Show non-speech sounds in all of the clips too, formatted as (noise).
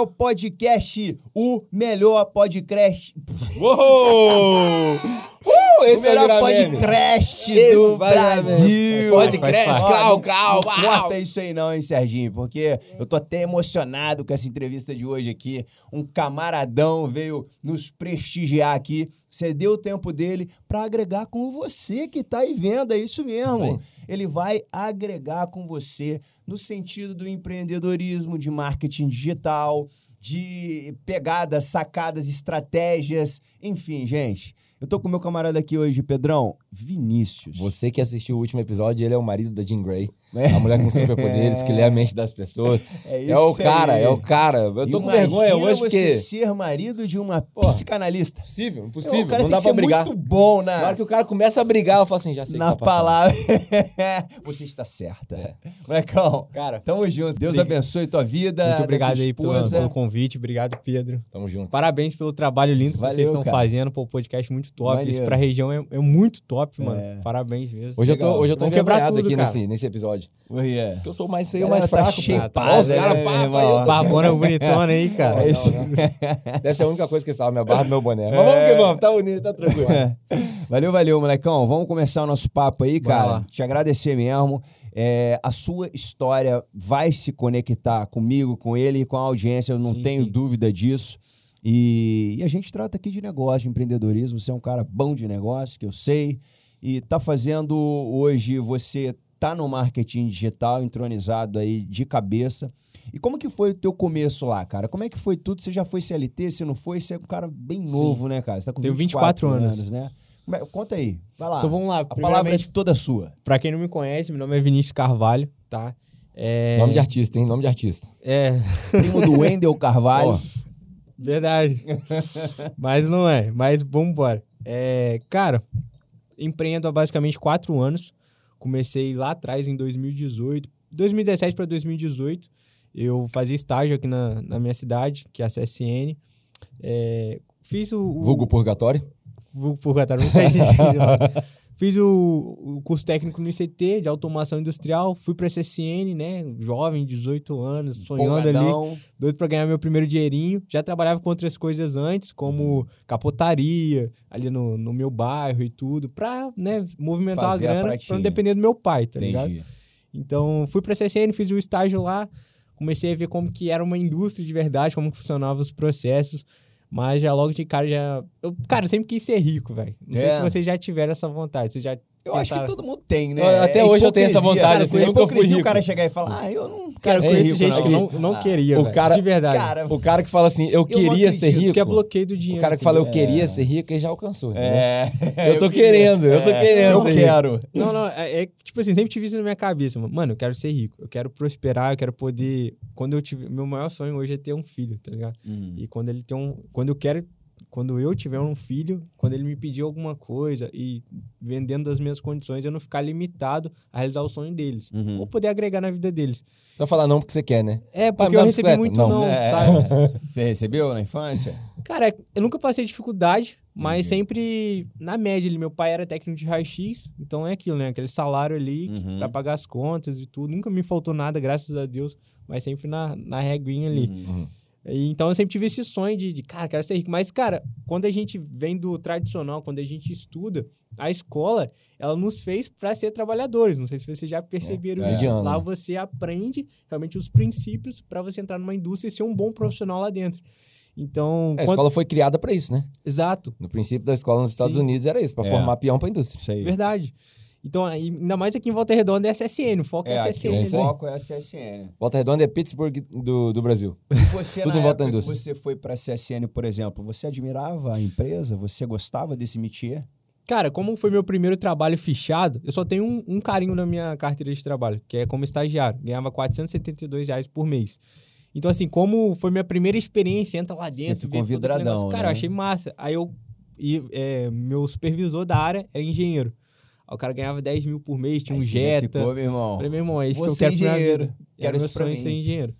Moral, podcast, o melhor podcast. Uou! (laughs) Uh, o esse vai melhor virar meme. podcast do Brasil. Podcast, cal, não- cal, Não corta isso aí não, hein, Serginho? Porque eu tô até emocionado com essa entrevista de hoje aqui. Um camaradão veio nos prestigiar aqui, cedeu o tempo dele pra agregar com você que tá aí vendo, é isso mesmo. Bem. Ele vai agregar com você no sentido do empreendedorismo, de marketing digital, de pegadas, sacadas, estratégias, enfim, gente. Eu tô com meu camarada aqui hoje, Pedrão, Vinícius. Você que assistiu o último episódio, ele é o marido da Jean Grey. É. A mulher com superpoderes que lê a mente das pessoas. É É o isso cara, é o cara. Eu tô com Imagina vergonha hoje você porque. ser marido de uma Porra. psicanalista. Impossível, o impossível. cara não tem dá que pra ser brigar. muito bom Na na, hora que o cara começa a brigar, eu falo assim, já sei na o que tá palavra. (laughs) (laughs) você está certa. É. Molecão, Cara, tamo junto. Deus Obrigado. abençoe tua vida. muito obrigado aí pelo, pelo convite. Obrigado, Pedro. Tamo junto. Parabéns pelo trabalho lindo que Valeu, vocês estão cara. fazendo. Pô, podcast muito top. Maneiro. Isso pra região é, é muito top, mano. É. Parabéns mesmo. Hoje eu tô, Legal. hoje eu tô quebrar tudo, aqui nesse, nesse episódio. É. Porque eu sou o mais feio, mais tá fraco. shapeada, pô. Ó, os né, caras, pá, pá, Barbona bonitona aí, cara. É. Deve ser a única coisa que estava minha barba e meu boné. Mas vamos que vamos, tá bonito, tá tranquilo. (laughs) Valeu, valeu, molecão. Vamos começar o nosso papo aí, cara. Te agradecer mesmo. É, a sua história vai se conectar comigo, com ele e com a audiência, eu não Sim, tenho sim. dúvida disso. E, e a gente trata aqui de negócio, de empreendedorismo. Você é um cara bom de negócio, que eu sei. E tá fazendo hoje, você tá no marketing digital, entronizado aí de cabeça. E como que foi o teu começo lá, cara? Como é que foi tudo? Você já foi CLT? Se não foi, você é um cara bem Sim. novo, né, cara? Você tá com Tenho 24, 24 anos. né? Como é- Conta aí. Vai lá. Então vamos lá. A palavra é toda sua. pra quem não me conhece, meu nome é Vinícius Carvalho, tá? É, Nome de artista, hein? Nome de artista. É, Primo do Wendel Carvalho. (laughs) Ó, verdade. Mas não é. Mas vambora. É, cara, empreendo há basicamente quatro anos. Comecei lá atrás, em 2018. 2017 para 2018. Eu fazia estágio aqui na, na minha cidade, que é a CSN. É, fiz o... o- vulgo purgatório. Vulgo Purgatório, muita gente (laughs) lá. Fiz o, o curso técnico no ICT de automação industrial, fui para a CSN, né? Jovem, 18 anos, sonhando ali, doido para ganhar meu primeiro dinheirinho. Já trabalhava com outras coisas antes, como capotaria, ali no, no meu bairro e tudo, pra né, movimentar Fazer a a grana, pra não depender do meu pai, tá ligado? Entendi. Então, fui pra CSN, fiz o estágio lá, comecei a ver como que era uma indústria de verdade, como funcionavam os processos, mas já logo de cara já... Eu, cara, eu sempre quis ser rico, velho. Não sei É. se vocês já tiveram essa vontade, vocês já Eu acho que todo mundo tem, né? Eu- até É hoje eu tenho essa vontade, cara, assim, é eu hipocrisia o cara chegar e falar, ah, eu não Cara, quero eu ser rico, gente que não, não Ah, queria, o cara- de verdade. Cara, O cara que fala assim, eu não queria ser rico. que é bloqueio do dinheiro. O cara que fala, eu queria ser rico, ele já alcançou. É. Eu tô querendo, eu tô querendo Eu ser rico. quero. Não, não, é, é, tipo assim, sempre tive isso na minha cabeça, mano. Mano, eu quero ser rico, eu quero prosperar, eu quero poder. Quando eu tiver. Meu maior sonho hoje é ter um filho, tá ligado? E quando ele tem um. Quando eu quero. Quando eu tiver um filho, quando ele me pedir alguma coisa e vendendo das minhas condições, eu não ficar limitado a realizar o sonho deles. Uhum. Ou poder agregar na vida deles. Vai falar não porque você quer, né? É, porque dá eu recebi muito Não. não, É. sabe? (laughs) Você recebeu na infância? Cara, eu nunca passei dificuldade, mas sempre na média ali. Meu pai era técnico de raio-x, então é aquilo, né? Aquele salário ali Uhum. pra pagar as contas e tudo. Nunca me faltou nada, graças a Deus, mas sempre na, na reguinha ali. Uhum. E, então eu sempre tive esse sonho de, de, cara, quero ser rico. Mas, cara, quando a gente vem do tradicional, quando a gente estuda, a escola, ela nos fez para ser trabalhadores. Não sei se vocês já perceberam É, isso. Lá você aprende realmente os princípios para você entrar numa indústria e ser um bom profissional lá dentro. Então, É, a quando- escola foi criada pra isso, né? exato. No princípio da escola nos Estados Sim. Unidos era isso, pra É. formar peão pra indústria. Isso aí. Verdade. Então, ainda mais aqui em Volta Redonda é SSN, o foco é, É, aqui SSN. o isso aí. foco é a CSN. Volta Redonda é Pittsburgh do, do Brasil. E você, (laughs) Tudo na em volta da época que indústria. você foi pra CSN, por exemplo, você admirava a empresa? Você gostava desse métier? Cara, como foi meu primeiro trabalho fichado, eu só tenho um, um carinho na minha carteira de trabalho, que é como estagiário. Ganhava 472 reais por mês. Então, assim, como foi minha primeira experiência, entra lá dentro, ficou vê aquele vidradão, negócio. Cara, né? eu achei massa. Aí eu. E, é, meu supervisor da área era engenheiro. O cara ganhava 10 mil por mês, tinha um Aí já Jetta. Ficou, meu irmão. Falei, meu irmão, é isso que eu ser quero pra minha engenheiro. vida. Quero meu isso pra sonho mim. ser engenheiro.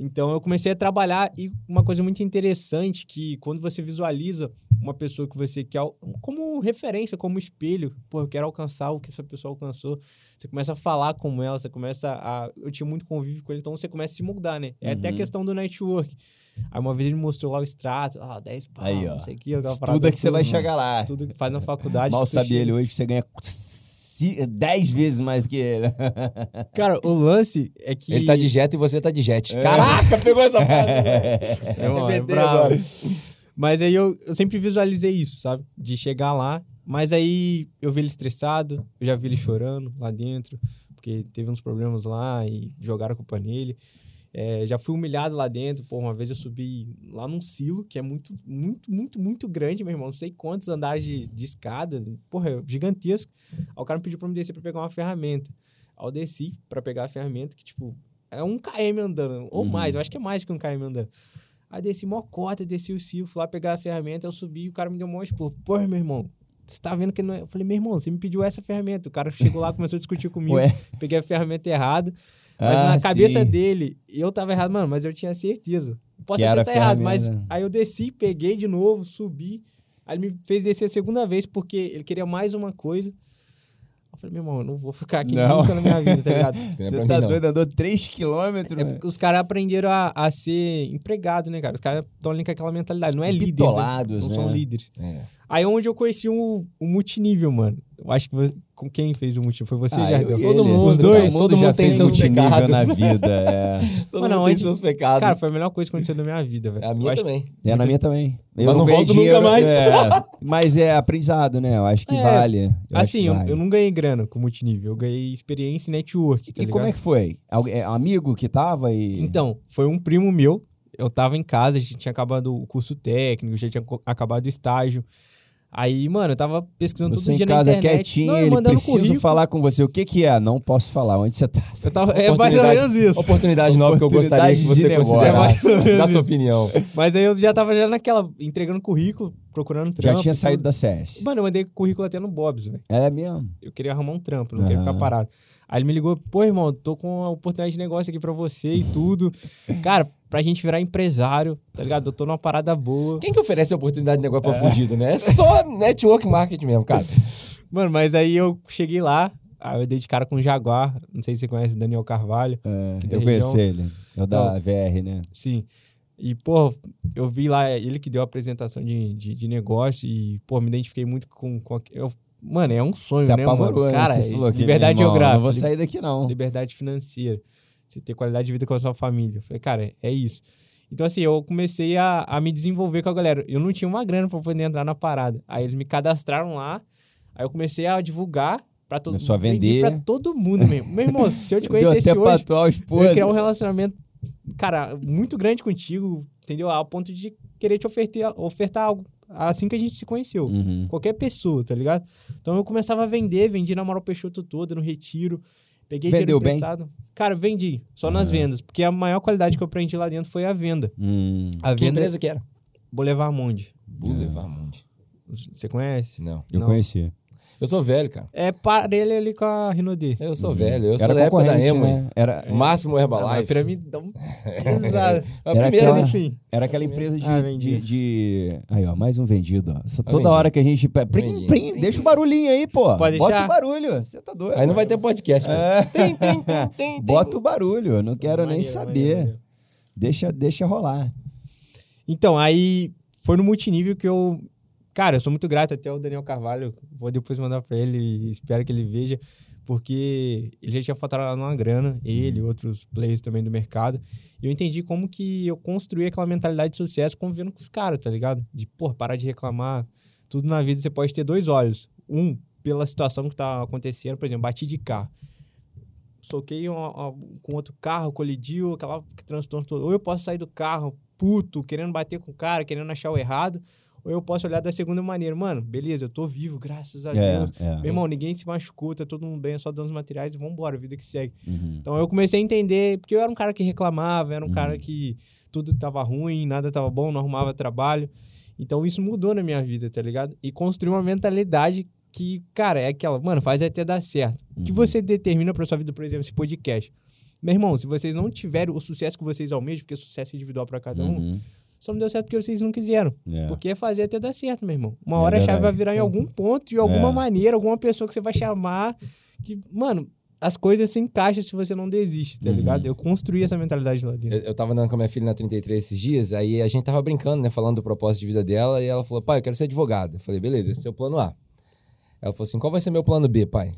Então eu comecei a trabalhar e uma coisa muito interessante que quando você visualiza uma pessoa que você quer como referência, como espelho. Pô, eu quero alcançar o que essa pessoa alcançou. Você começa a falar como ela, você começa a. Eu tinha muito convívio com ele, então você começa a se moldar, né? É até a Uhum. questão do network. Aí uma vez ele mostrou lá o extrato, ah, 10 pau, Aí, ó. não sei o que. Estuda parada que você vai chegar lá. Tudo que faz na faculdade. Mal sabia chega. ele hoje que você ganha ci- 10 vezes mais que ele. (laughs) Cara, o lance é que. Ele tá de jet e você tá de jet. É. Caraca, pegou essa frase. (laughs) Meu irmão, é Arrebentei bravo. agora. Mas aí eu, eu sempre visualizei isso, sabe? De chegar lá. Mas aí eu vi ele estressado, eu já vi ele chorando lá dentro, porque teve uns problemas lá e jogaram a culpa nele. É, já fui humilhado lá dentro. Pô, uma vez eu subi lá num silo, que é muito, muito, muito, muito grande, meu irmão. Não sei quantos andares de, de escada. Porra, é gigantesco. Aí o cara me pediu pra me descer pra pegar uma ferramenta. Aí eu desci pra pegar a ferramenta, que, tipo, é um KM andando, ou Uhum. mais, eu acho que é mais que um KM andando. Aí desci mó cota, desci o silo, fui lá pegar a ferramenta, eu subi e o cara me deu um expor. Porra, meu irmão, você tá vendo que não é. Eu falei, meu irmão, você me pediu essa ferramenta. O cara chegou lá, começou a discutir comigo, peguei a ferramenta errada. Mas Ah, na cabeça sim. dele, eu tava errado, mano, mas eu tinha certeza. Posso Que até estar a errado, mas ferramenta. aí eu desci, peguei de novo, subi. Aí ele me fez descer a segunda vez porque ele queria mais uma coisa. Eu falei, meu irmão, eu não vou ficar aqui Não. nunca na minha vida, tá ligado? (laughs) É Você tá mim, doido? Andou 3 quilômetros. É porque os caras aprenderam a, a ser empregado, né, cara? Os caras estão ali com aquela mentalidade. Não é líder. Né? Não são né? líderes. É. Aí onde eu conheci o, o multinível, mano. Eu acho que você- com quem fez o multinível? Foi você, Ah, Jardel? eu e Todo ele. mundo, Os dois, todo todo mundo já tem fez seus multinível pecados. na vida. É, (laughs) Todo Mano, mundo tem onde- seus pecados. Cara, foi a melhor coisa que aconteceu na minha vida, velho. a Eu minha acho- também. é na minha também. Mas não volto nunca mais. é, (laughs) mas é aprendizado, né? Eu acho que É. vale. Eu Assim, que eu, vale. eu não ganhei grana com multinível. Eu ganhei experiência e network, tá E como é ligado? que foi? Algu- é, amigo que tava e. Então, foi um primo meu. Eu tava em casa, a gente tinha acabado o curso técnico, já tinha acabado o estágio. Aí, mano, eu tava pesquisando Você todo em dia na casa internet. quietinho, Não, ele preciso currículo. falar com você. O que que é? Não posso falar. Onde você tá? Eu tava, é mais ou menos isso. Oportunidade nova que eu gostaria que você considerasse. É mais ou menos Dá sua opinião. Mas aí eu já tava já naquela, entregando currículo, procurando trampo. Já tinha e saído da CS. Mano, eu mandei currículo até no Bob's, velho. É mesmo. Eu queria arrumar um trampo, não queria Aham. ficar parado. Aí ele me ligou, pô, irmão, tô com uma oportunidade de negócio aqui pra você e tudo. Cara, pra gente virar empresário, tá ligado? Eu tô numa parada boa. Quem que oferece a oportunidade de negócio pra fugido, né? É só (laughs) network marketing mesmo, cara. Mano, mas aí eu cheguei lá, aí eu dei de cara com o Jaguar. Não sei se você conhece o Daniel Carvalho. É, eu região. ele. É o da VR, né? Sim. E, pô, eu vi lá, ele que deu a apresentação de, de, de negócio e, pô, me identifiquei muito com. com eu, mano, é um sonho, Você né, apavorou, mano? né? Cara, Você falou liberdade irmão, geográfica. Não vou sair daqui, não. liberdade financeira, você ter qualidade de vida com a sua família. Eu falei, cara, é isso. Então, assim, eu comecei a, a me desenvolver com a galera. Eu não tinha uma grana pra poder entrar na parada. Aí eles me cadastraram lá, aí eu comecei a divulgar pra todo a vendi vender. pra todo mundo mesmo. Meu irmão, se eu te (laughs) conhecesse hoje, atual eu esposa. ia criar um relacionamento, cara, muito grande contigo, entendeu? Ao ponto de querer te ofertar, ofertar algo. Assim que a gente se conheceu. Uhum. Qualquer pessoa, tá ligado? Então eu começava a vender, vendi na Amaral Peixoto toda, no retiro. Peguei Vendeu dinheiro bem? emprestado. Cara, vendi. Só nas Ah. vendas. Porque a maior qualidade que eu aprendi lá dentro foi a venda. Hum, A Que venda empresa que era? Boulevard Monde. Boulevard Mundi. Você conhece? Não. eu Não. conheci. Eu sou velho, cara. É parelho ali com a Rinodê. Eu sou velho. Eu sou Era da época da Emo. né? Era, Máximo Herbalife. piramidão pesada. (laughs) A Era primeira, aquela- Enfim. era aquela empresa de, Ah, vendi. de, de- Aí, ó, mais um vendido, ó. Só toda vendi. hora que a gente. Prim, prim, deixa o barulhinho aí, pô. Pode Bota deixar? o barulho. Você tá doido. Aí não vai ter podcast. É. (laughs) Tem, tem, tem, tem. Bota o barulho. eu Não quero nem Maneiro, saber. maneiro, maneiro. Deixa, deixa rolar. Então, aí foi no multinível que eu. Cara, eu sou muito grato até o Daniel Carvalho. Vou depois mandar pra ele e espero que ele veja. Porque ele já tinha faturado uma grana, ele e outros players também do mercado. E eu entendi como que eu construí aquela mentalidade de sucesso convivendo com os caras, tá ligado? De, pô, parar de reclamar. Tudo na vida você pode ter dois olhos. Um, pela situação que tá acontecendo. Por exemplo, bati de carro. Soquei uma- uma- com outro carro, colidiu, aquela transtorno todo. Ou eu posso sair do carro puto, querendo bater com o cara, querendo achar o errado. Ou eu posso olhar da segunda maneira. Mano, beleza, eu tô vivo, graças a É, Deus. é. Meu irmão, ninguém se machucou, tá todo mundo bem, é só danos materiais e vambora, vida que segue. Uhum. Então eu comecei a entender, porque eu era um cara que reclamava, era um Uhum. cara que tudo tava ruim, nada tava bom, não arrumava trabalho. Então isso mudou na minha vida, tá ligado? E construiu uma mentalidade que, cara, é aquela, mano, faz até dar certo. O que Uhum. você determina pra sua vida, por exemplo, esse podcast? Meu irmão, se vocês não tiverem o sucesso que vocês almejam, porque sucesso é individual pra cada um, Uhum. Só não deu certo porque vocês não quiseram. É. Porque é fazer até dar certo, meu irmão. Uma É hora a chave vai virar em algum ponto, de alguma É. maneira, alguma pessoa que você vai chamar. Que, mano, as coisas se encaixam se você não desiste, tá Uhum. ligado? Eu construí essa mentalidade lá dentro. Eu, eu tava andando com a minha filha na 33 esses dias, aí a gente tava brincando, né? Falando do propósito de vida dela, e ela falou, pai, eu quero ser advogado. Eu falei, beleza, esse é o plano A. Ela falou assim, qual vai ser meu plano B, pai?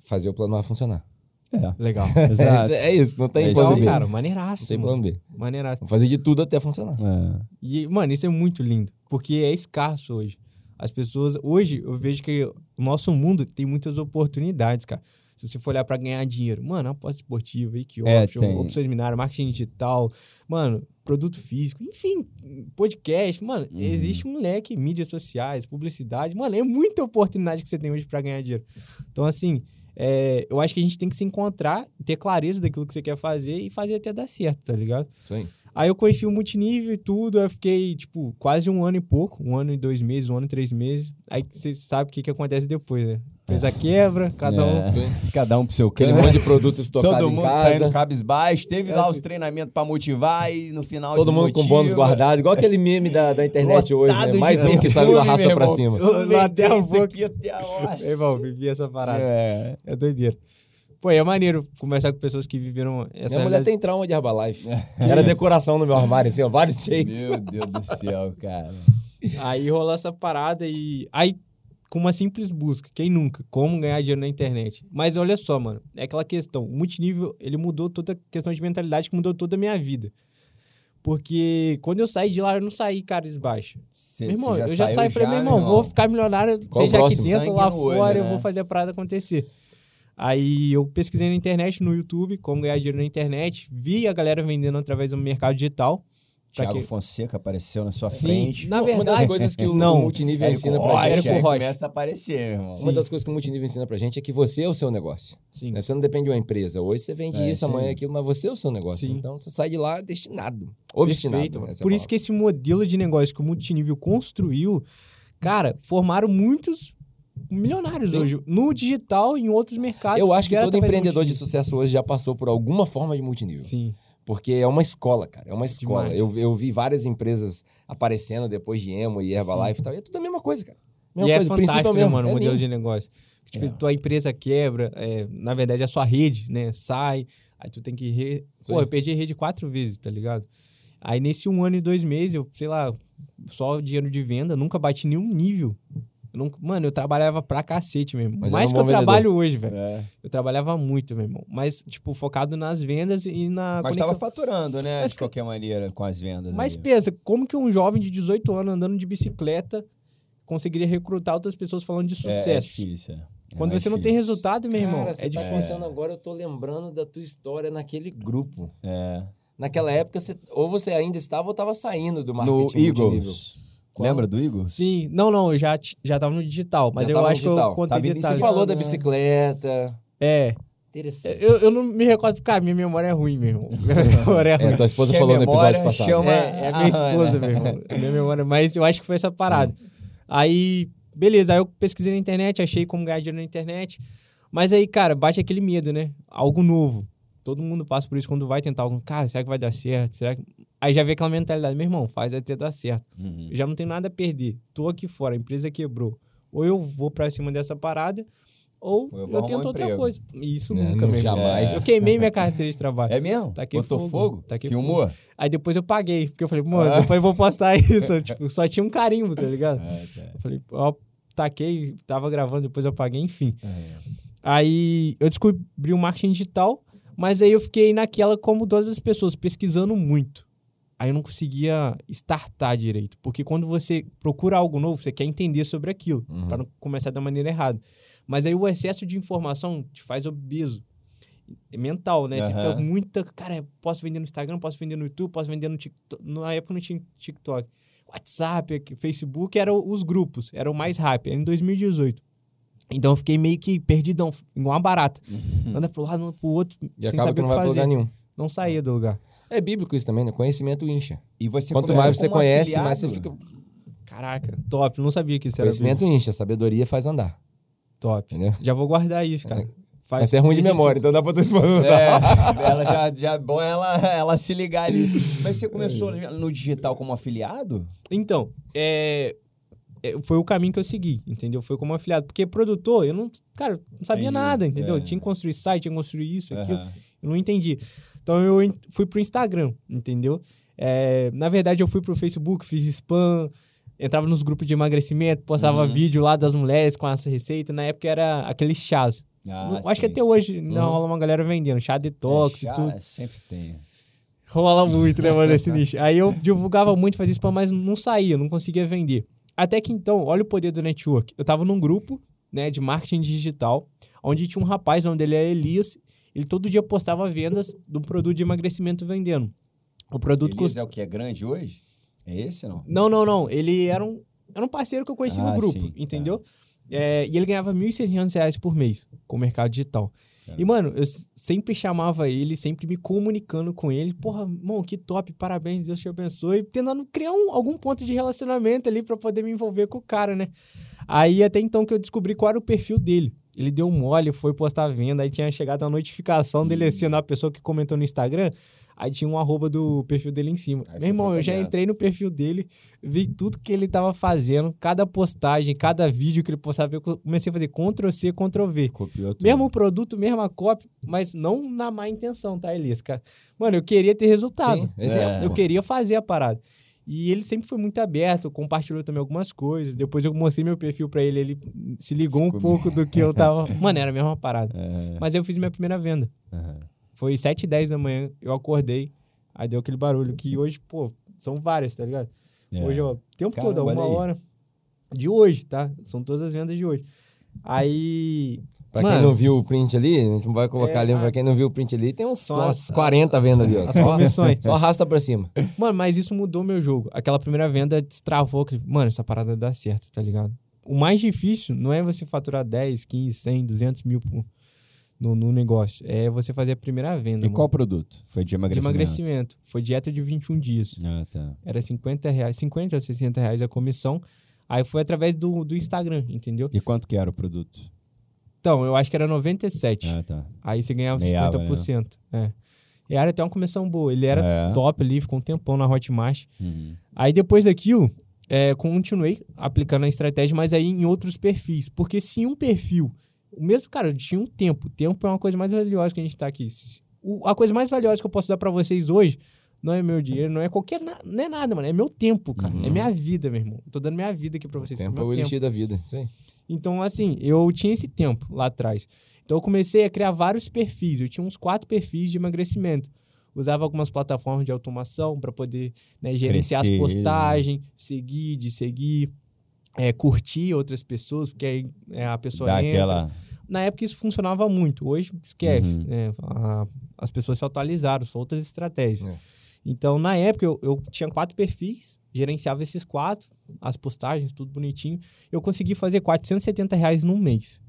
Fazer o plano A funcionar. É. Legal. (laughs) Exato. É isso, não tem É plano. B. Cara, maneiraço. Não tem plano B. Maneiraço. Vou fazer de tudo até funcionar. É. E, mano, isso é muito lindo, porque é escasso hoje. As pessoas. Hoje, eu vejo que o nosso mundo tem muitas oportunidades, cara. Se você for olhar pra ganhar dinheiro, mano, aposta esportiva, aí que É, option, tem. opções minárias, marketing digital, mano, produto físico, enfim, podcast, mano, Uhum. existe um leque, mídias sociais, publicidade, mano, é muita oportunidade que você tem hoje pra ganhar dinheiro. Então, assim, é, eu acho que a gente tem que se encontrar, ter clareza daquilo que você quer fazer e fazer até dar certo, tá ligado? Isso aí. Eu conheci o multinível e tudo, eu fiquei, tipo, quase um ano e pouco, um ano e dois meses, um ano e três meses. Aí você sabe o que, que acontece depois, né? Fez a quebra, cada um. É. (laughs) Cada um pro seu Aquele canto. monte de produto estocado Todo em mundo casa. saindo cabisbaixo. Teve lá É. os treinamentos pra motivar e no final Todo mundo com bônus guardado, igual aquele meme da, da internet hoje, né? Mais um que saiu da raça pra cima. Até boca. aqui até a. Ei, irmão, vivi essa parada. É. É doideira. Pô, é maneiro conversar com pessoas que viveram essa Minha mulher realidade. tem trauma de Herbalife. Era decoração no meu armário, assim, ó, vários shakes. Meu Deus do céu, cara. Aí rolou essa parada e. Aí, com uma simples busca, quem nunca? Como ganhar dinheiro na internet? Mas olha só, mano, é aquela questão. O multinível, ele mudou toda a questão de mentalidade que mudou toda a minha vida. Porque quando eu saí de lá, eu não saí carisbaixo. Cê, Meu irmão, cê eu já saí e falei, já, meu irmão, vou ficar milionário, Qual seja aqui dentro, lá fora, olho, eu né? vou fazer a parada acontecer. Aí eu pesquisei na internet, no YouTube, como ganhar dinheiro na internet, vi a galera vendendo através do mercado digital. Pra Thiago que- Fonseca apareceu na sua Sim, frente. na Uma das verdade, coisas que (laughs) o, não. multinível Érico ensina pra Rocha, gente. Érico aí Rocha. começa a aparecer, meu irmão. Uma das coisas que o multinível ensina pra gente é que você é o seu negócio. Sim. né? Você não depende de uma empresa. Hoje você vende É, isso, sim. amanhã aquilo, mas você é o seu negócio. Sim. Então você sai de lá destinado. Obstinado. Essa é Por isso palavra. que esse modelo de negócio que o multinível construiu, cara, formaram muitos milionários Sim. hoje. No digital e em outros mercados. Eu acho que todo empreendedor de sucesso hoje já passou por alguma forma de multinível. Sim. Porque é uma escola, cara. É uma escola. Demais. Eu, eu vi várias empresas aparecendo depois de Emo e Herbalife e tal. E é tudo a mesma coisa, cara. Mesma e é coisa. o fantástico, é o né, mesmo. mano, o é modelo lindo. de negócio. Tipo, É. tua empresa quebra, é, na verdade, a sua rede, né, sai, aí tu tem que... Re... Pô, Sim. eu perdi a rede quatro vezes, tá ligado? Aí nesse um ano e dois meses, eu, sei lá, só dinheiro de venda, nunca bati nenhum nível. Eu nunca- Mano, eu trabalhava pra cacete mesmo. Mas Mais um que eu vendedor. trabalho hoje, velho. É. Eu trabalhava muito, meu irmão. Mas, tipo, focado nas vendas e na Mas conexão. tava faturando, né? Mas de que- qualquer maneira, com as vendas. Mas ali. pensa, como que um jovem de 18 anos andando de bicicleta conseguiria recrutar outras pessoas falando de É- sucesso? É, difícil. é. É Quando mais você não tem difícil. resultado, meu irmão, Cara, é tá difícil. contando agora, eu tô lembrando da tua história naquele grupo. É. Naquela época, você- ou você ainda estava ou estava saindo do No marketing multinível. Eagles. Qual? Lembra do Eagles? Sim, não, não, eu já, já tava no digital, mas Já eu acho que eu contei Tava detalhes. Você falou da bicicleta. É, Interessante. eu, eu não me recordo, cara, minha memória é ruim, meu irmão. (laughs) Minha memória é ruim. É, tua esposa falou no episódio passado. chama- É, é a minha Ah, esposa, meu irmão. É minha memória. Mas eu acho que foi essa parada. Aí, beleza, aí eu pesquisei na internet, achei como ganhar dinheiro na internet. Mas aí, cara, bate aquele medo, né? Algo novo. Todo mundo passa por isso quando vai tentar algo. Cara, será que vai dar certo? Será que... Aí já vê aquela mentalidade, meu irmão, faz até dar certo. Uhum. Já não tenho nada a perder. Tô aqui fora, a empresa quebrou. Ou eu vou pra cima dessa parada, ou eu eu, tento um outra emprego. coisa. Isso É, nunca, irmão. jamais. Eu queimei minha carteira de trabalho. (laughs) É mesmo? Taquei Botou fogo. fogo? Taquei Filmou? Aí depois eu paguei, porque eu falei, mano, Ah. depois eu vou postar (laughs) isso. tipo, só tinha um carimbo, tá ligado? É, tá. Eu falei, ó, taquei, tava gravando, depois eu paguei, enfim. É. Aí eu descobri o marketing digital, mas aí eu fiquei naquela, como todas as pessoas, pesquisando muito. Aí eu não conseguia startar direito. Porque quando você procura algo novo, você quer entender sobre aquilo, Uhum. para não começar da maneira errada. Mas aí o excesso de informação te faz obeso. É mental, né? Você Aham. fica muita. Cara, posso vender no Instagram, posso vender no YouTube, posso vender no TikTok. Na época não tinha TikTok. WhatsApp, Facebook eram os grupos, era o mais rápido, era em 2018. Então eu fiquei meio que perdidão, igual uma barata. Anda pro lado, anda pro outro, E sem acaba saber que o não que vai fazer. lugar nenhum. Não saía do lugar. É bíblico isso também, né? Conhecimento incha. E você Quanto mais você conhece, afiliado? mais você fica. Caraca, top. Não sabia que isso era Conhecimento incha, sabedoria faz andar. top. Entendeu? Já vou guardar isso, cara. Faz, Mas você é ruim de memória, então dá pra tu explanar. É, (laughs) ela já, já é bom ela, ela se ligar ali. Mas você começou no digital como afiliado? Então, é, é, foi o caminho que eu segui, entendeu? Foi como afiliado. Porque produtor, eu não, cara, não sabia Entendi. nada, entendeu? É. Tinha que construir site, tinha que construir isso, aquilo. Aham. Eu não entendi. Então eu fui pro Instagram, entendeu? É, na verdade, eu fui pro Facebook, fiz spam, entrava nos grupos de emagrecimento, postava Uhum. vídeo lá das mulheres com essa receita. Na época era aqueles chás. Ah, acho que sim. até hoje ainda Uhum. rola uma galera vendendo chá detox É, e chá tudo. Sempre tem. Rola muito, né, mano, esse nicho. Aí eu (laughs) divulgava muito, fazia spam, mas não saía, não conseguia vender. Até que então, olha o poder do network. Eu tava num grupo, né, de marketing digital, onde tinha um rapaz, o nome dele é Elias. Ele todo dia postava vendas do produto de emagrecimento vendendo. O produto custa. é o que é grande hoje? É esse não? Não, não, não. Ele era um, era um parceiro que eu conheci Ah, no grupo, sim, entendeu? É, e ele ganhava 1.600 reais por mês com o mercado digital. E, mano, eu sempre chamava ele, sempre me comunicando com ele. Porra, irmão, que top, parabéns, Deus te abençoe. Tentando criar um- algum ponto de relacionamento ali pra poder me envolver com o cara, né? Aí até então que eu descobri qual era o perfil dele. Ele deu mole, foi postar a venda, aí tinha chegado a notificação dele Hum. assim, na pessoa que comentou no Instagram. Aí tinha um arroba do perfil dele em cima. Aí Meu irmão, eu já entrei no perfil dele, vi tudo que ele tava fazendo, cada postagem, cada vídeo que ele postava, eu comecei a fazer Ctrl-C, Ctrl-V. Copiou tudo. Mesmo produto, mesma cópia, mas não na má intenção, tá, Elias? Cara, Mano, eu queria ter resultado. Sim, exemplo. É. Eu queria fazer a parada. E ele sempre foi muito aberto, compartilhou também algumas coisas. Depois eu mostrei meu perfil pra ele, ele se ligou um Ficou pouco do que eu tava. Mano, era a mesma parada. (laughs) É, Mas eu fiz minha primeira venda. aham. Foi 7 e 10 da manhã, eu acordei, aí deu aquele barulho que hoje, pô, são várias, tá ligado? É. Hoje, ó, o tempo Caramba, todo, uma hora. De hoje, tá? São todas as vendas de hoje. Aí. Pra quem Mano. não viu o print ali, a gente não vai colocar É, ali, mas pra quem não viu o print ali, tem uns, Só umas as- 40 vendas ali, ó. As Só, comissões. só arrasta pra cima. Mano, mas isso mudou meu jogo. Aquela primeira venda destravou. Mano, essa parada dá certo, tá ligado? O mais difícil não é você faturar 10, 15, 100, 200 mil por- no, no negócio. É você fazer a primeira venda. E mano. qual produto? Foi de De emagrecimento? emagrecimento. Foi dieta de 21 dias. Ah, tá. Era 50 reais, 50 a 60 reais a comissão. Aí foi através do, do Instagram, entendeu? E quanto que era o produto? Então, eu acho que era 97. Ah, tá. Aí você ganhava Meiava, 50%. É. E era até uma comissão boa. Ele era É. top ali, ficou um tempão na Hotmart. Uhum. Aí depois daquilo, é, continuei aplicando a estratégia, mas aí em outros perfis. Porque se um perfil, o mesmo, cara, eu tinha um tempo. O tempo é uma coisa mais valiosa que a gente tá aqui. O- a coisa mais valiosa que eu posso dar pra vocês hoje não é meu dinheiro, não é qualquer. Não é nada, mano. É meu tempo, cara. Uhum. É minha vida, meu irmão. Eu tô dando minha vida aqui pra vocês. Tempo é o elixir da vida. Aí. Então, assim, eu tinha esse tempo lá atrás. Então, eu comecei a criar vários perfis. Eu tinha uns quatro perfis de emagrecimento. Usava algumas plataformas de automação para poder né, gerenciar Crescer, as postagens, seguir, de seguir, é, curtir outras pessoas, porque aí é, a pessoa Dá entra. aquela... Na época isso funcionava muito. Hoje, esquece. Uhum. né? A- as pessoas se atualizaram, são outras estratégias. É. Então, na época, eu, eu tinha quatro perfis, gerenciava esses quatro, as postagens, tudo bonitinho. Eu consegui fazer 470 reais num mês.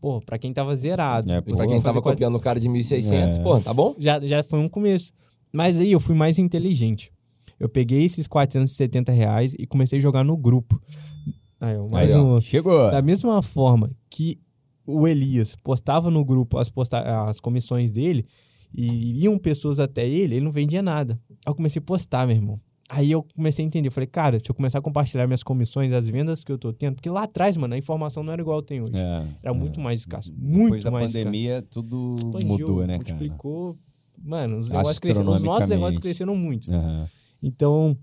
Pô, pra quem tava zerado. É, pra quem tava 400 copiando o cara de 1.600, É. pô, tá bom? já, já foi um começo. Mas aí eu fui mais inteligente. Eu peguei esses 470 reais e comecei a jogar no grupo. Aí, mais Aí, um ó. Chegou. Da mesma forma que o Elias postava no grupo as, posta as comissões dele e iam pessoas até ele, ele não vendia nada. Aí eu comecei a postar, meu irmão. Aí eu comecei a entender. Eu falei, cara, se eu começar a compartilhar minhas comissões, as vendas que eu tô tendo, porque lá atrás, mano, a informação não era igual tem hoje. É, Era é. muito mais escasso. Muito Depois da mais escasso pandemia, tudo expandiu, mudou, né, cara? multiplicou. Mano, os, negócios cresceram, os nossos negócios cresceram muito. Aham. Então,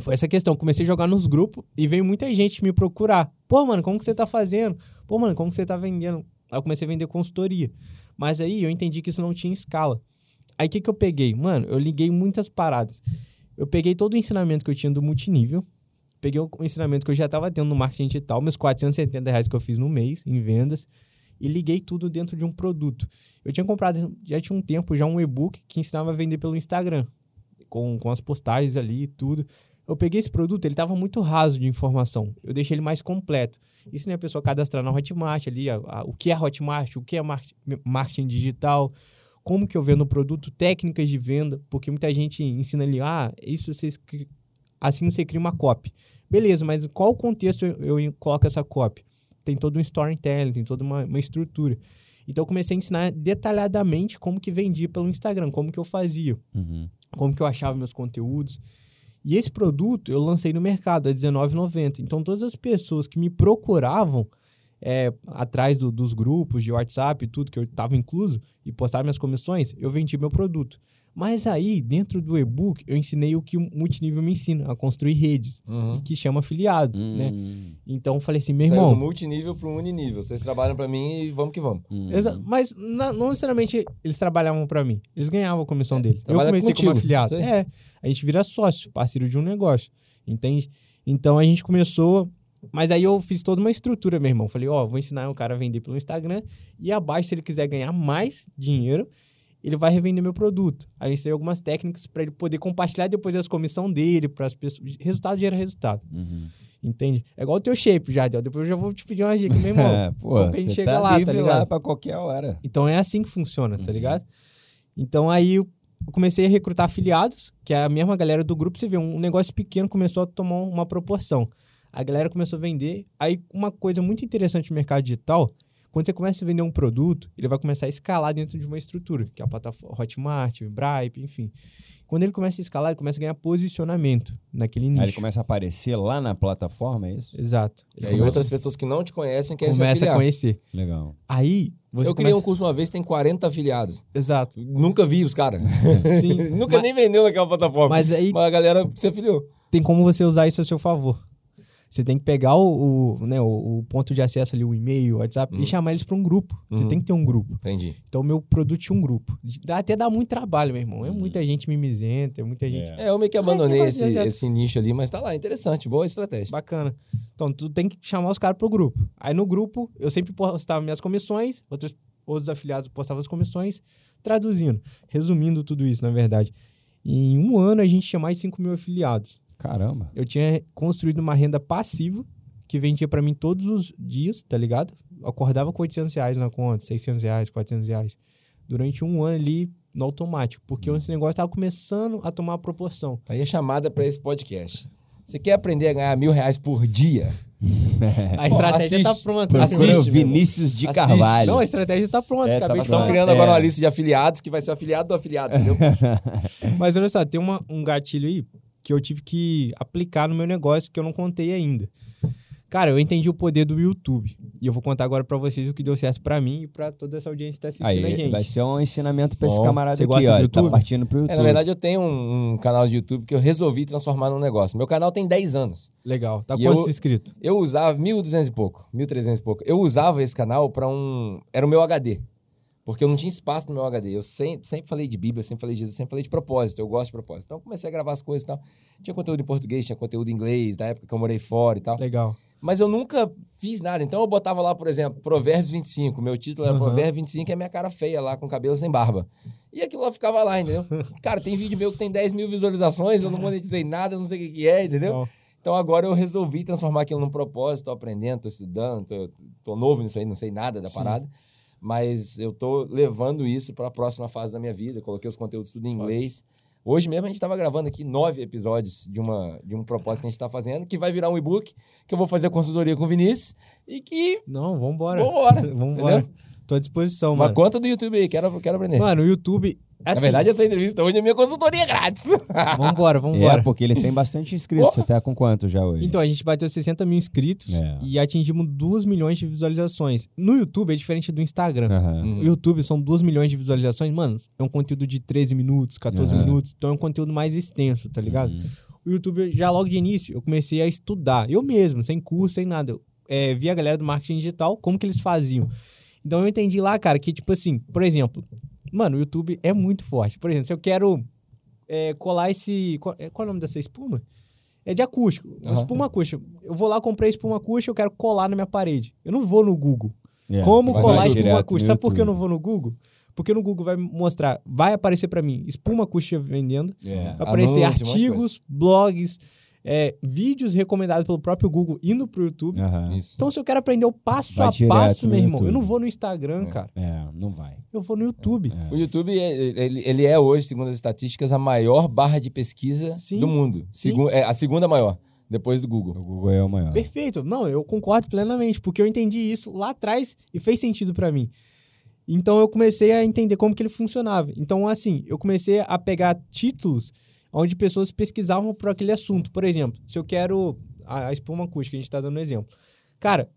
foi essa questão. Comecei a jogar nos grupos e veio muita gente me procurar. Pô, mano, como que você tá fazendo? Pô, mano, como que você tá vendendo? Aí eu comecei a vender consultoria. Mas aí eu entendi que isso não tinha escala. Aí o que, que eu peguei? Mano, eu liguei muitas paradas. Eu peguei todo o ensinamento que eu tinha do multinível, peguei o ensinamento que eu já estava tendo no marketing digital, meus 470 reais que eu fiz no mês em vendas, e liguei tudo dentro de um produto. Eu tinha comprado, já tinha um tempo, já um e-book que ensinava a vender pelo Instagram, com, com as postagens ali e tudo. Eu peguei esse produto, ele estava muito raso de informação. Eu deixei ele mais completo. Isso né, a pessoa cadastrar na Hotmart ali, a- a- o que é Hotmart, o que é marketing, marketing digital, como que eu vendo o produto, técnicas de venda, porque muita gente ensina ali, ah, isso você escri- assim você cria uma copy. Beleza, mas em qual contexto eu, eu coloco essa copy? Tem todo um storytelling, tem toda uma, uma estrutura. Então eu comecei a ensinar detalhadamente como que vendia pelo Instagram, como que eu fazia, Uhum. como que eu achava meus conteúdos. E esse produto eu lancei no mercado a R$19,90. Então todas as pessoas que me procuravam é, atrás do- dos grupos de WhatsApp e tudo, que eu estava incluso, e postava minhas comissões, eu vendi meu produto. Mas aí, dentro do e-book, eu ensinei o que o multinível me ensina, a construir redes, Uhum. que chama afiliado, né? Hum. Então eu falei assim, meu Saiu do irmão, multinível pro uninível. Vocês trabalham pra mim e vamos que vamos. Hum. Mas na- não necessariamente eles trabalhavam pra mim. Eles ganhavam a comissão deles. Eu comecei como contigo, afiliado. isso aí. É. A gente vira sócio, parceiro de um negócio. Entende? Então a gente começou. Mas aí eu fiz toda uma estrutura, meu irmão. Falei, ó, vou ensinar o cara a vender pelo Instagram. E abaixo, se ele quiser ganhar mais dinheiro, ele vai revender meu produto. Aí eu ensinei algumas técnicas pra ele poder compartilhar depois as comissão dele para as pessoas. Resultado gera resultado. Uhum. Entende? É igual o teu shape, Jardel. Depois eu já vou te pedir uma dica, meu irmão. (laughs) É, pô, a gente você chega tá lá, tá livre ligado? lá pra qualquer hora. Então é assim que funciona, tá Uhum. ligado? Então aí eu comecei a recrutar afiliados, que é a mesma galera do grupo. Você vê, um negócio pequeno começou a tomar uma proporção. A galera começou a vender. Aí uma coisa muito interessante no mercado digital, quando você começa a vender um produto, ele vai começar a escalar dentro de uma estrutura, que é a plataforma Hotmart, Bripe, enfim. Quando ele começa a escalar, ele começa a ganhar posicionamento naquele nicho. Aí ele começa a aparecer lá na plataforma, é isso? Exato. E Ele aí começa, outras pessoas que não te conhecem querem se começa a conhecer. Legal. Aí você Eu criei começa... um curso uma vez, tem 40 afiliados. Exato. Nunca vi os caras. (laughs) Sim. Nunca Mas- nem vendeu naquela plataforma. Mas aí Mas a galera se afiliou. tem como você usar isso a seu favor. Você tem que pegar o, o, né, o, o ponto de acesso ali, o e-mail, o WhatsApp, e chamar eles para um grupo. Você Uhum. tem que ter um grupo. Entendi. Então, o meu produto tinha um grupo. Dá, até dá muito trabalho, meu irmão. É muita gente mimizenta, é muita gente. É, eu meio que Ah, abandonei esse esse, já- esse nicho ali, mas tá lá, interessante, boa estratégia. Bacana. Então, tu tem que chamar os caras pro grupo. Aí, no grupo, eu sempre postava minhas comissões, outros, outros afiliados postavam as comissões, traduzindo, resumindo tudo isso, na verdade. Em um ano, a gente tinha mais de 5 mil afiliados. Caramba. eu tinha construído uma renda passiva que vendia pra mim todos os dias, tá ligado? Eu acordava com 800 reais na conta, 600 reais, 400 reais. Durante um ano ali, no automático. Porque esse negócio tava começando a tomar proporção. Aí a chamada pra esse podcast. Você quer aprender a ganhar mil reais por dia? (laughs) A estratégia assiste. tá pronta. Procura Assiste, Vinícius de Assiste. Carvalho. Não, a estratégia tá pronta. É, estamos falar. criando É. agora uma lista de afiliados que vai ser o afiliado do afiliado, entendeu? (laughs) Mas olha só, tem uma- um gatilho aí que eu tive que aplicar no meu negócio que eu não contei ainda. Cara, eu entendi o poder do YouTube. E eu vou contar agora pra vocês o que deu certo pra mim e pra toda essa audiência que tá assistindo a Aí, gente. vai ser um ensinamento pra esse camarada você aqui, gosta ó. do tá YouTube? partindo pro YouTube. É, na verdade, eu tenho um, um canal de YouTube que eu resolvi transformar num negócio. Meu canal tem 10 anos. Legal. Tá E quantos eu- inscritos? Eu usava 1.200 e pouco, 1.300 e pouco. Eu usava esse canal pra um... Era o meu HD. Porque eu não tinha espaço no meu HD. Eu sempre, sempre falei de Bíblia, sempre falei de Jesus, sempre falei de propósito. Eu gosto de propósito. Então, eu comecei a gravar as coisas e tal. Tinha conteúdo em português, tinha conteúdo em inglês, da época que eu morei fora e tal. Legal. Mas eu nunca fiz nada. Então, eu botava lá, por exemplo, Provérbios 25. Meu título era Aham. Provérbios 25, é minha cara feia lá, com cabelo sem barba. E aquilo lá ficava lá, entendeu? (laughs) Cara, tem vídeo meu que tem 10 mil visualizações, eu não monetizei nada, não sei o que é, entendeu? Então agora eu resolvi transformar aquilo num propósito, tô aprendendo, tô estudando, tô, tô novo nisso aí, não sei nada da Sim. parada. Mas eu tô levando isso para a próxima fase da minha vida. Coloquei os conteúdos tudo em inglês. Hoje mesmo a gente estava gravando aqui nove episódios de, uma, de um propósito que a gente está fazendo, que vai virar um e-book, que eu vou fazer consultoria com o Vinícius e que. Não, vambora. Vambora! (laughs) Vambora. entendeu? Tô à disposição, Uma mano. conta do YouTube aí, quero, quero aprender. Mano, o YouTube. Assim, Na verdade, essa entrevista hoje é minha consultoria grátis. (laughs) vambora, vambora. É, porque ele tem bastante inscritos. Você tá com quanto já hoje? Então, a gente bateu 60 mil inscritos É. e atingimos 2 milhões de visualizações. No YouTube é diferente do Instagram. Aham. Hum. O YouTube são 2 milhões de visualizações. Mano, é um conteúdo de 13 minutos, 14 Aham. minutos. Então é um conteúdo mais extenso, tá ligado? Uhum. O YouTube, já logo de início, eu comecei a estudar. Eu mesmo, sem curso, sem nada. Eu é, vi a galera do marketing digital, como que eles faziam. Então eu entendi lá, cara, que tipo assim, por exemplo, mano, o YouTube é muito forte. Por exemplo, se eu quero é, colar esse. Qual, é, qual é o nome dessa espuma? É de acústico. Aham. Espuma acústica. Eu vou lá, comprei espuma acústica, eu quero colar na minha parede. Eu não vou no Google. É, Como colar espuma acústica? Sabe por que eu não vou no Google? Porque no Google vai mostrar, vai aparecer pra mim espuma acústica vendendo, É. vai aparecer Anúncio, artigos, blogs, é, vídeos recomendados pelo próprio Google indo pro YouTube. Isso. Então, se eu quero aprender o passo Vai a passo, meu irmão, YouTube. eu não vou no Instagram, É. cara. É, não vai. Eu vou no YouTube. É. O YouTube, é- ele, ele é hoje, segundo as estatísticas, a maior barra de pesquisa Sim. do mundo. Segu- é a segunda maior, depois do Google. O Google é o maior. Perfeito. Não, eu concordo plenamente, porque eu entendi isso lá atrás e fez sentido pra mim. Então eu comecei a entender como que ele funcionava. Então, assim, eu comecei a pegar títulos onde pessoas pesquisavam por aquele assunto. Por exemplo, se eu quero a, a espuma acústica, a gente está dando um exemplo. Cara,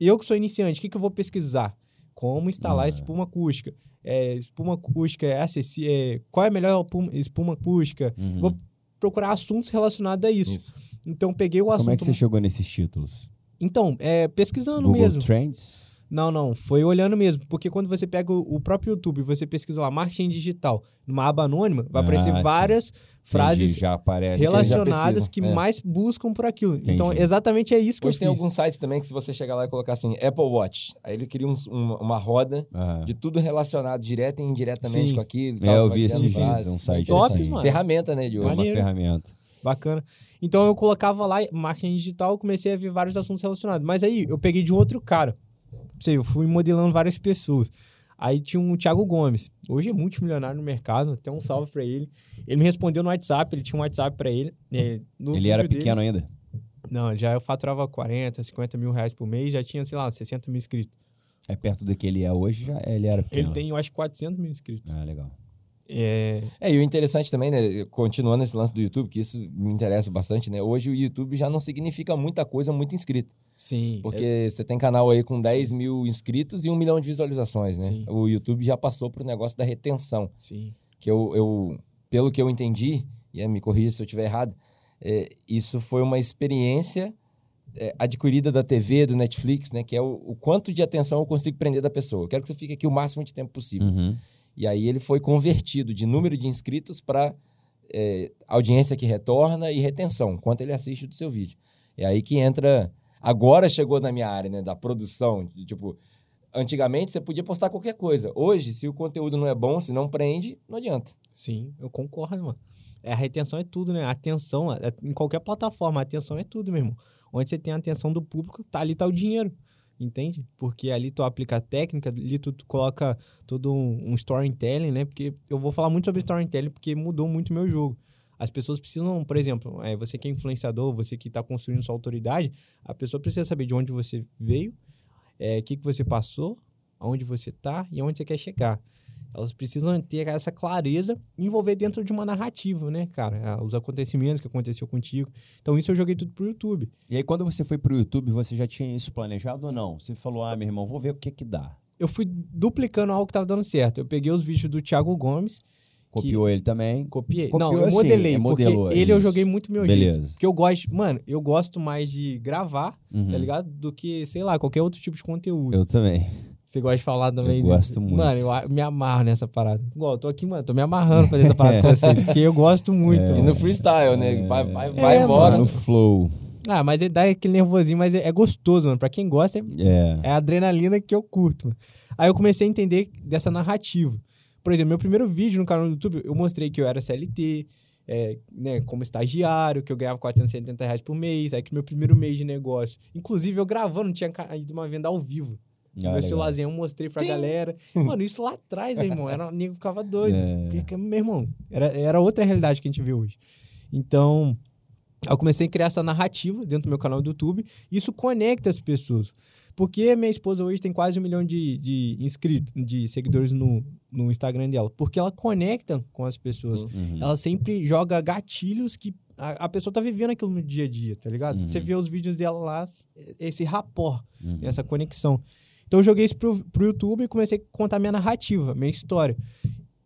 eu que sou iniciante, o que, que eu vou pesquisar? Como instalar Ah. espuma acústica? É, espuma acústica é acessível? É, qual é a melhor espuma- espuma acústica? Uhum. Vou procurar assuntos relacionados a isso. Isso. Então, peguei o assunto. Como é que você chegou nesses títulos? Então, é, pesquisando Google mesmo. Trends? Não, não, foi olhando mesmo. Porque quando você pega o, o próprio YouTube e você pesquisa lá marketing digital numa aba anônima, vai Ah, aparecer sim. várias frases Entendi, aparece. relacionadas que é. mais buscam por aquilo. Entendi. Então, exatamente é isso que Hoje eu tem fiz. alguns sites também que se você chegar lá e colocar assim, Apple Watch, aí ele cria um- uma, uma roda Ah. de tudo relacionado direto e indiretamente Sim. com aquilo. É, tal, eu você vai vi esse frases. um site Top, assim. mano. Ferramenta, né, de É hoje. uma Maneiro. ferramenta. Bacana. Então eu colocava lá marketing digital, comecei a ver vários assuntos relacionados. Mas aí eu peguei de um outro cara. Sei, eu fui modelando várias pessoas. Aí tinha um Thiago Gomes. Hoje é multimilionário no mercado, até um salve pra ele. Ele me respondeu no WhatsApp, ele tinha um WhatsApp pra ele. é, Ele era vídeo dele- pequeno ainda? Não, já eu faturava 40, 50 mil reais por mês, já tinha, sei lá, 60 mil inscritos. É perto do que ele é hoje, já ele era pequeno. Ele tem, eu acho, 400 mil inscritos. Ah, legal. É, É, e o interessante também, né, continuando esse lance do YouTube, que isso me interessa bastante, né, hoje o YouTube já não significa muita coisa, muito inscrito. sim. Porque você tem canal aí com 10 mil inscritos e um milhão de visualizações, né? Sim. O YouTube já passou pro negócio da retenção. é, sim. Que eu, eu pelo que eu entendi, e me corrija se eu estiver errado, é, isso foi uma experiência é, adquirida da TV, do Netflix, né? Que é o, o quanto de atenção eu consigo prender da pessoa. Eu quero que você fique aqui o máximo de tempo possível. Uhum. E aí ele foi convertido de número de inscritos para audiência que retorna e retenção, quanto ele assiste do seu vídeo. É aí que entra. Agora chegou na minha área, né? Da produção. Tipo, antigamente você podia postar qualquer coisa. Hoje, se o conteúdo não é bom, se não prende, não adianta. Sim, eu concordo, mano. É, a retenção é tudo, né? A atenção, é- em qualquer plataforma, a atenção é tudo, meu irmão. Onde você tem a atenção do público, tá ali tá o dinheiro. Entende? Porque ali tu aplica a técnica, ali tu, tu coloca todo um, um storytelling, né? Porque eu vou falar muito sobre storytelling porque mudou muito o meu jogo. As pessoas precisam, por exemplo, é, você que é influenciador, você que está construindo sua autoridade, a pessoa precisa saber de onde você veio, é, o que, que você passou, aonde você tá e aonde você quer chegar. Elas precisam ter essa clareza e envolver dentro de uma narrativa, né, cara? Ah, Os acontecimentos que aconteceu contigo. Então, isso eu joguei tudo pro YouTube. E aí, quando você foi pro YouTube, você já tinha isso planejado ou não? Você falou, ah, meu irmão, vou ver o que que dá. Eu fui duplicando algo que tava dando certo. Eu peguei os vídeos do Thiago Gomes, Copiou ele também. copiei. Copiou não, eu assim, modelei, é, modelou, ele eu isso. joguei muito meu Beleza. jeito. Porque eu gosto, mano, eu gosto mais de gravar, Uhum. tá ligado? Do que, sei lá, qualquer outro tipo de conteúdo. Eu também. Você gosta de falar também? Eu de- gosto muito. Mano, eu me amarro nessa parada. Igual, eu tô aqui, mano, tô me amarrando pra fazer essa parada com (laughs) vocês, porque eu gosto muito. E mano. no freestyle, né? Vai, vai, vai É, embora. Tá no flow. Ah, mas ele dá aquele nervosinho, mas é, é gostoso, mano. Pra quem gosta, é, É. é a adrenalina que eu curto. Mano. Aí eu comecei a entender dessa narrativa. Por exemplo, meu primeiro vídeo no canal do YouTube, eu mostrei que eu era CLT, é, né, como estagiário, que eu ganhava 470 reais por mês, aí que meu primeiro mês de negócio. Inclusive, eu gravando, tinha caído uma venda ao vivo. Ah, meu legal. celularzinho, eu mostrei pra galera. (laughs) Mano, isso lá atrás, meu irmão, era, o nego ficava doido. É. Porque, meu irmão, era, era outra realidade que a gente vê hoje. Então, eu comecei a criar essa narrativa dentro do meu canal do YouTube. E isso conecta as pessoas. Porque minha esposa hoje tem quase um milhão de, de inscritos, de seguidores no, no Instagram dela. Porque ela conecta com as pessoas. Sim. Uhum. Ela sempre joga gatilhos que a, a pessoa tá vivendo aquilo no dia a dia, tá ligado? Uhum. Você vê os vídeos dela lá, esse rapport, Uhum. essa conexão. Então eu joguei isso pro, pro YouTube e comecei a contar minha narrativa, minha história.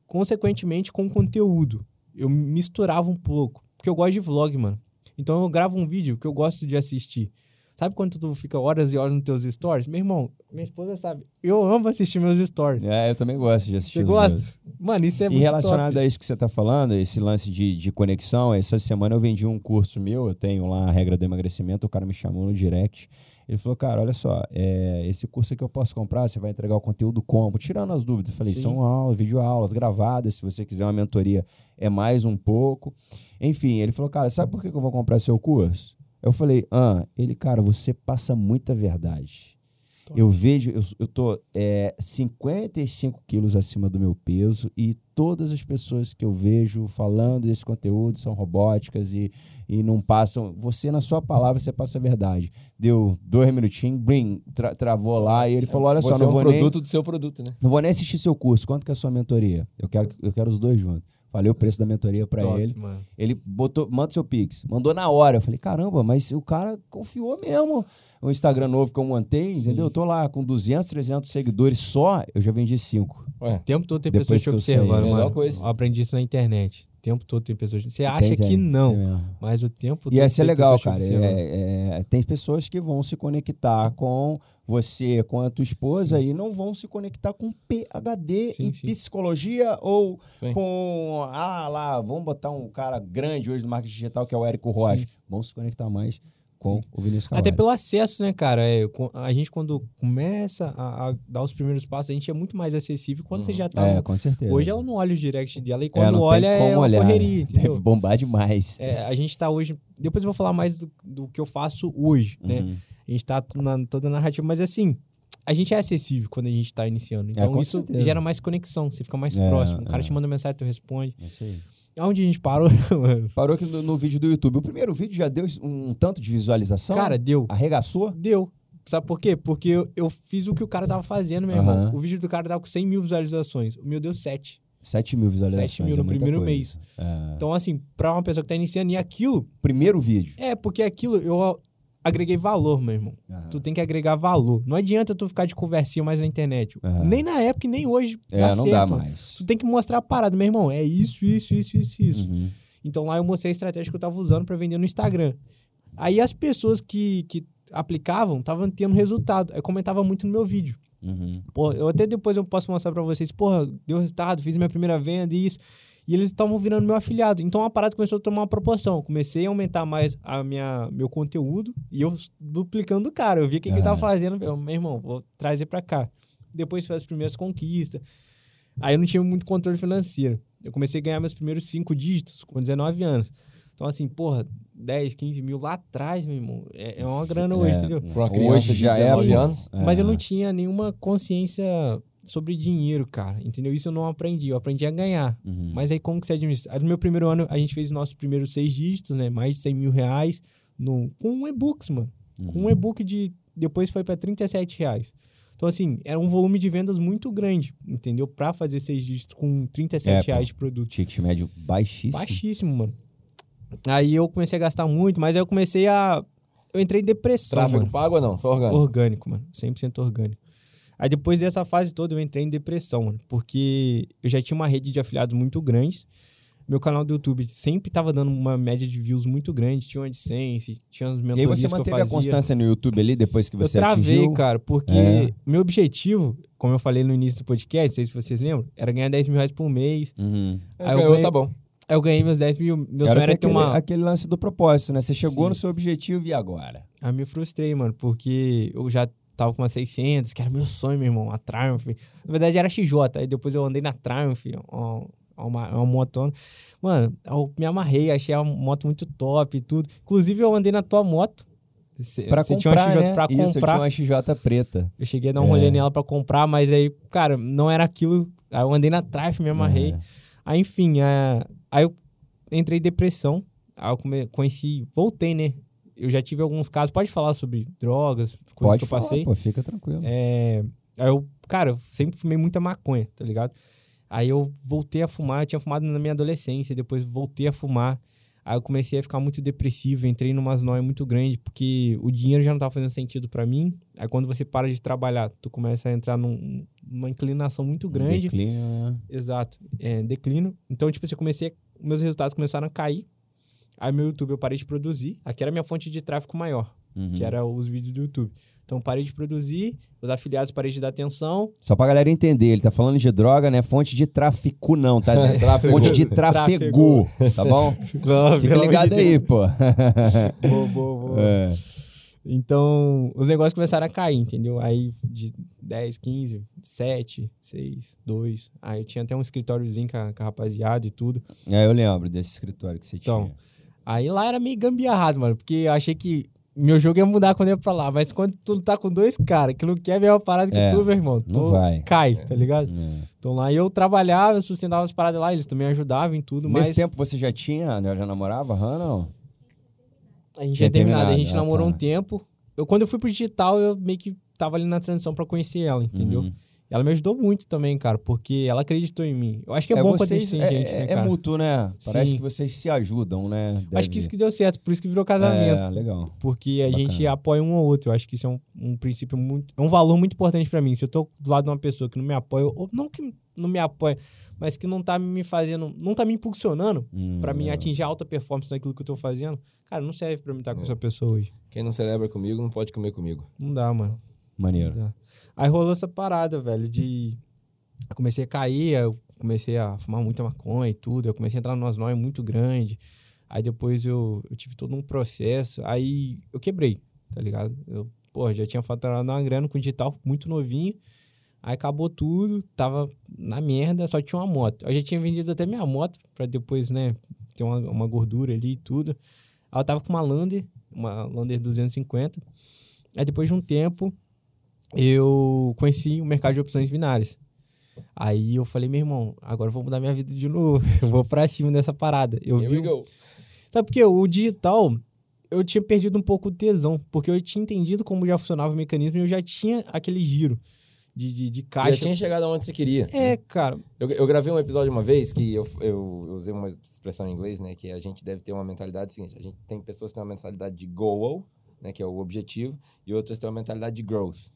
Consequentemente, com conteúdo. Eu misturava um pouco. Porque eu gosto de vlog, mano. Então eu gravo um vídeo que eu gosto de assistir. Sabe quando tu fica horas e horas nos teus stories? Meu irmão, minha esposa sabe. Eu amo assistir meus stories. É, eu também gosto de assistir. Você os gosta? meus. Mano, isso é E muito relacionado top. a isso que você está falando, esse lance de, de conexão, essa semana eu vendi um curso meu, eu tenho lá a regra do emagrecimento, o cara me chamou no direct. Ele falou, cara, olha só, é, esse curso aqui eu posso comprar, você vai entregar o conteúdo como? Tirando as dúvidas. Falei, Sim. são aulas, videoaulas gravadas, se você quiser uma mentoria, é mais um pouco. Enfim, ele falou, cara, sabe por que eu vou comprar seu curso? Eu falei, ah, ele, cara, você passa muita verdade. Eu vejo, eu, eu tô é, 55 quilos acima do meu peso e todas as pessoas que eu vejo falando desse conteúdo são robóticas e, e não passam. Você, na sua palavra, você passa a verdade. Deu dois minutinhos, blim, tra- travou lá e ele falou: olha só, Você é não um vou nem. produto do seu produto, né? Não vou nem assistir seu curso. Quanto que é a sua mentoria? Eu quero, eu quero os dois juntos. Falei o preço da mentoria pra Top, ele. mano. Ele botou, manda seu Pix. Mandou na hora. Eu falei, caramba, mas o cara confiou mesmo. O Instagram novo que eu montei, Sim. entendeu? Eu tô lá com 200, 300 seguidores só, eu já vendi 5. Ué, O tempo todo tem Depois pessoas te que eu saí, observando, é mano. coisa. Eu aprendi isso na internet. O tempo todo tem pessoas. Você acha que não, mas o tempo todo. E essa é legal, cara. É- é- tem pessoas que vão se conectar com você, com a tua esposa e não vão se conectar com PHD Sim, em sim. psicologia ou Sim. com, ah lá, vamos botar um cara grande hoje no marketing digital que é o Érico Rocha. Sim. Vão se conectar mais com Sim. o Vinícius Até Cavalli. pelo acesso, né, cara? É, a gente, quando começa a, a dar os primeiros passos, a gente é muito mais acessível quando você já tá. É, com certeza. Hoje ela não olha o direct dela e É, quando não olha é uma olhar, correria, (laughs) né? entendeu? Deve bombar demais. É, a gente tá hoje. Depois eu vou falar mais do, do que eu faço hoje, né? Uhum. A gente tá na toda a narrativa, mas assim, a gente é acessível quando a gente tá iniciando. Então É, com isso certeza. gera mais conexão, você fica mais É, próximo. O cara é. te manda mensagem, tu responde. É isso aí. Aonde a gente parou, (laughs) mano? Parou aqui no, no vídeo do YouTube. O primeiro vídeo já deu um, tanto de visualização? Cara, deu. Arregaçou? Deu. Sabe por quê? Porque eu, eu fiz o que o cara tava fazendo, meu Aham. irmão. O vídeo do cara tava com 100 mil visualizações. O meu deu 7. 7 mil visualizações. 7 mil é no muita primeiro coisa. mês. É. Então, assim, pra uma pessoa que tá iniciando, e aquilo, Primeiro vídeo. é porque aquilo eu agreguei valor, meu irmão. Aham. Tu tem que agregar valor. Não adianta tu ficar de conversinha mais na internet. Aham. Nem na época e nem hoje. É, dá não certo. dá mais. Tu tem que mostrar a parada, meu irmão. É isso, isso, isso, isso, isso. Uhum. Então lá eu mostrei a estratégia que eu tava usando pra vender no Instagram. Aí as pessoas que, que aplicavam estavam tendo resultado. Aí comentava muito no meu vídeo. Uhum. Pô, eu até depois eu posso mostrar pra vocês, porra, deu resultado, fiz minha primeira venda e isso. E eles estavam virando meu afiliado. Então a parada começou a tomar uma proporção. Comecei a aumentar mais a minha, meu conteúdo e eu duplicando o cara. Eu vi o que, que ele tava fazendo. Eu, meu irmão, vou trazer pra cá. Depois fiz as primeiras conquistas. Aí eu não tinha muito controle financeiro. Eu comecei a ganhar meus primeiros cinco dígitos com 19 anos. Então, assim, porra, 10, 15 mil lá atrás, meu irmão, é, é uma grana hoje, É, entendeu? Pra uma criança Hoje de já é. 19 pô. anos. É. Mas eu não tinha nenhuma consciência sobre dinheiro, cara. Entendeu? Isso eu não aprendi. Eu aprendi a ganhar. Uhum. Mas aí como que você administra? Aí no meu primeiro ano, a gente fez nossos primeiros seis dígitos, né? Mais de 100 mil reais no, com e-books, mano. Com Uhum. um e-book de... Depois foi pra 37 reais. Então, assim, era um volume de vendas muito grande, entendeu? Pra fazer seis dígitos com 37 É, reais de produto. Ticket médio baixíssimo. Baixíssimo, mano. Aí eu comecei a gastar muito, mas aí eu comecei a... Eu entrei em depressão, Tráfego mano. pago ou não? Só orgânico. Orgânico, mano. 100% orgânico. Aí depois dessa fase toda eu entrei em depressão, mano. Porque eu já tinha uma rede de afiliados muito grandes. Meu canal do YouTube sempre tava dando uma média de views muito grande. Tinha uma AdSense, tinha as E aí mentorias você eu manteve fazia. a constância no YouTube ali depois que Eu você travei, atingiu? cara, porque É. meu objetivo, como eu falei no início do podcast, não sei se vocês lembram, era ganhar 10 mil reais por mês. Uhum. Aí eu Ganhou, ganhei- tá bom. Eu ganhei meus 10 mil. Meu Era sonho era aquele, uma. aquele lance do propósito, né? Você chegou Sim. no seu objetivo e agora? Aí me frustrei, mano, porque eu já tava com umas 600, que era meu sonho, meu irmão, a Triumph. Na verdade era XJ, aí depois eu andei na Triumph, uma, uma, uma motona. Mano, eu me amarrei, achei a moto muito top e tudo. Inclusive eu andei na tua moto. Cê- Pra cê comprar, tinha uma XJ né? pra Isso, eu comprar. tinha uma XJ preta. Eu cheguei a dar um É. rolê nela pra comprar, mas aí, cara, não era aquilo. Aí eu andei na Triumph, me amarrei. É. Aí, enfim, é, aí eu entrei em depressão. Aí eu come- conheci, voltei, né? Eu já tive alguns casos. Pode falar sobre drogas, coisas Pode que eu falar, passei? pô, fica tranquilo. É, aí eu, cara, eu sempre fumei muita maconha, tá ligado? Aí eu voltei a fumar, eu tinha fumado na minha adolescência, depois voltei a fumar. Aí eu comecei a ficar muito depressivo, entrei numas noias muito grandes, porque o dinheiro já não tava fazendo sentido pra mim. Aí quando você para de trabalhar, tu começa a entrar num- numa inclinação muito grande. Declínio, né? Exato, é, declínio. Então, tipo, assim, eu comecei, meus resultados começaram a cair. Aí meu YouTube eu parei de produzir. Aqui era a minha fonte de tráfego maior, Uhum. que era os vídeos do YouTube. Então, parei de produzir, os afiliados parei de dar atenção. Só pra galera entender, ele tá falando de droga, né? Fonte de tráfico não, tá? (laughs) Tráfego. Fonte de trafego, tá bom? (laughs) Fica ligado aí, pô. (laughs) Boa, boa, boa. É. Então, os negócios começaram a cair, entendeu? Aí de 10, 15, 7, 6, 2. Aí eu tinha até um escritóriozinho com a, com a rapaziada e tudo. É, eu lembro desse escritório que você Então, tinha. Aí lá era meio gambiarrado, mano, porque eu achei que meu jogo ia mudar quando eu ia pra lá. Mas quando tu tá com dois caras que não quer a mesma parada que É, tu, meu irmão, tu vai. cai, tá ligado? É. Então lá eu trabalhava, eu sustentava as paradas lá, eles também ajudavam em tudo, Nesse mas tempo você já tinha, já namorava, Hannah, a gente Tinha tinha terminado, a gente ah, namorou tá. um tempo. Eu, quando eu fui pro digital, eu meio que tava ali na transição pra conhecer ela, entendeu? Uhum. Ela me ajudou muito também, cara, porque ela acreditou em mim. Eu acho que é, bom quando a vocês, gente tem é, gente, é, né, é cara? mútuo, né? Parece Sim. que vocês se ajudam, né? Acho Deve- que isso que deu certo, por isso que virou casamento. É, legal. Porque a Bacana. gente apoia um ao outro. Eu acho que isso é um, um princípio muito. É um valor muito importante pra mim. Se eu tô do lado de uma pessoa que não me apoia, ou não que não me apoia, mas que não tá me fazendo. Não tá me impulsionando Hum, pra mim atingir alta performance naquilo que eu tô fazendo, cara, não serve pra mim estar com É. essa pessoa hoje. Quem não celebra comigo não pode comer comigo. Não dá, mano. Maneiro. Dá. Aí rolou essa parada, velho, de. Eu comecei a cair, eu comecei a fumar muita maconha e tudo. Eu comecei a entrar numa nóia muito grande. Aí depois eu, eu tive todo um processo. Aí eu quebrei, tá ligado? Eu, pô, já tinha faturado uma grana com digital muito novinho. Aí acabou tudo, tava na merda, só tinha uma moto. Eu já tinha vendido até minha moto pra depois, né, ter uma, uma gordura ali e tudo. Aí eu tava com uma Lander, uma Lander 250. Aí depois de um tempo, eu conheci o mercado de opções binárias. Aí eu falei, meu irmão, agora eu vou mudar minha vida de novo. (laughs) Eu vou pra cima dessa parada. Eu Here vi. Sabe por quê? O digital, eu tinha perdido um pouco o tesão, porque eu tinha entendido como já funcionava o mecanismo e eu já tinha aquele giro de, de, de Você caixa. já tinha chegado aonde você queria. É, cara. Eu, eu gravei um episódio uma vez que eu, eu, eu usei uma expressão em inglês, né? Que a gente deve ter uma mentalidade seguinte. A gente tem pessoas que têm uma mentalidade de goal, né? Que é o objetivo. E outras têm uma mentalidade de growth.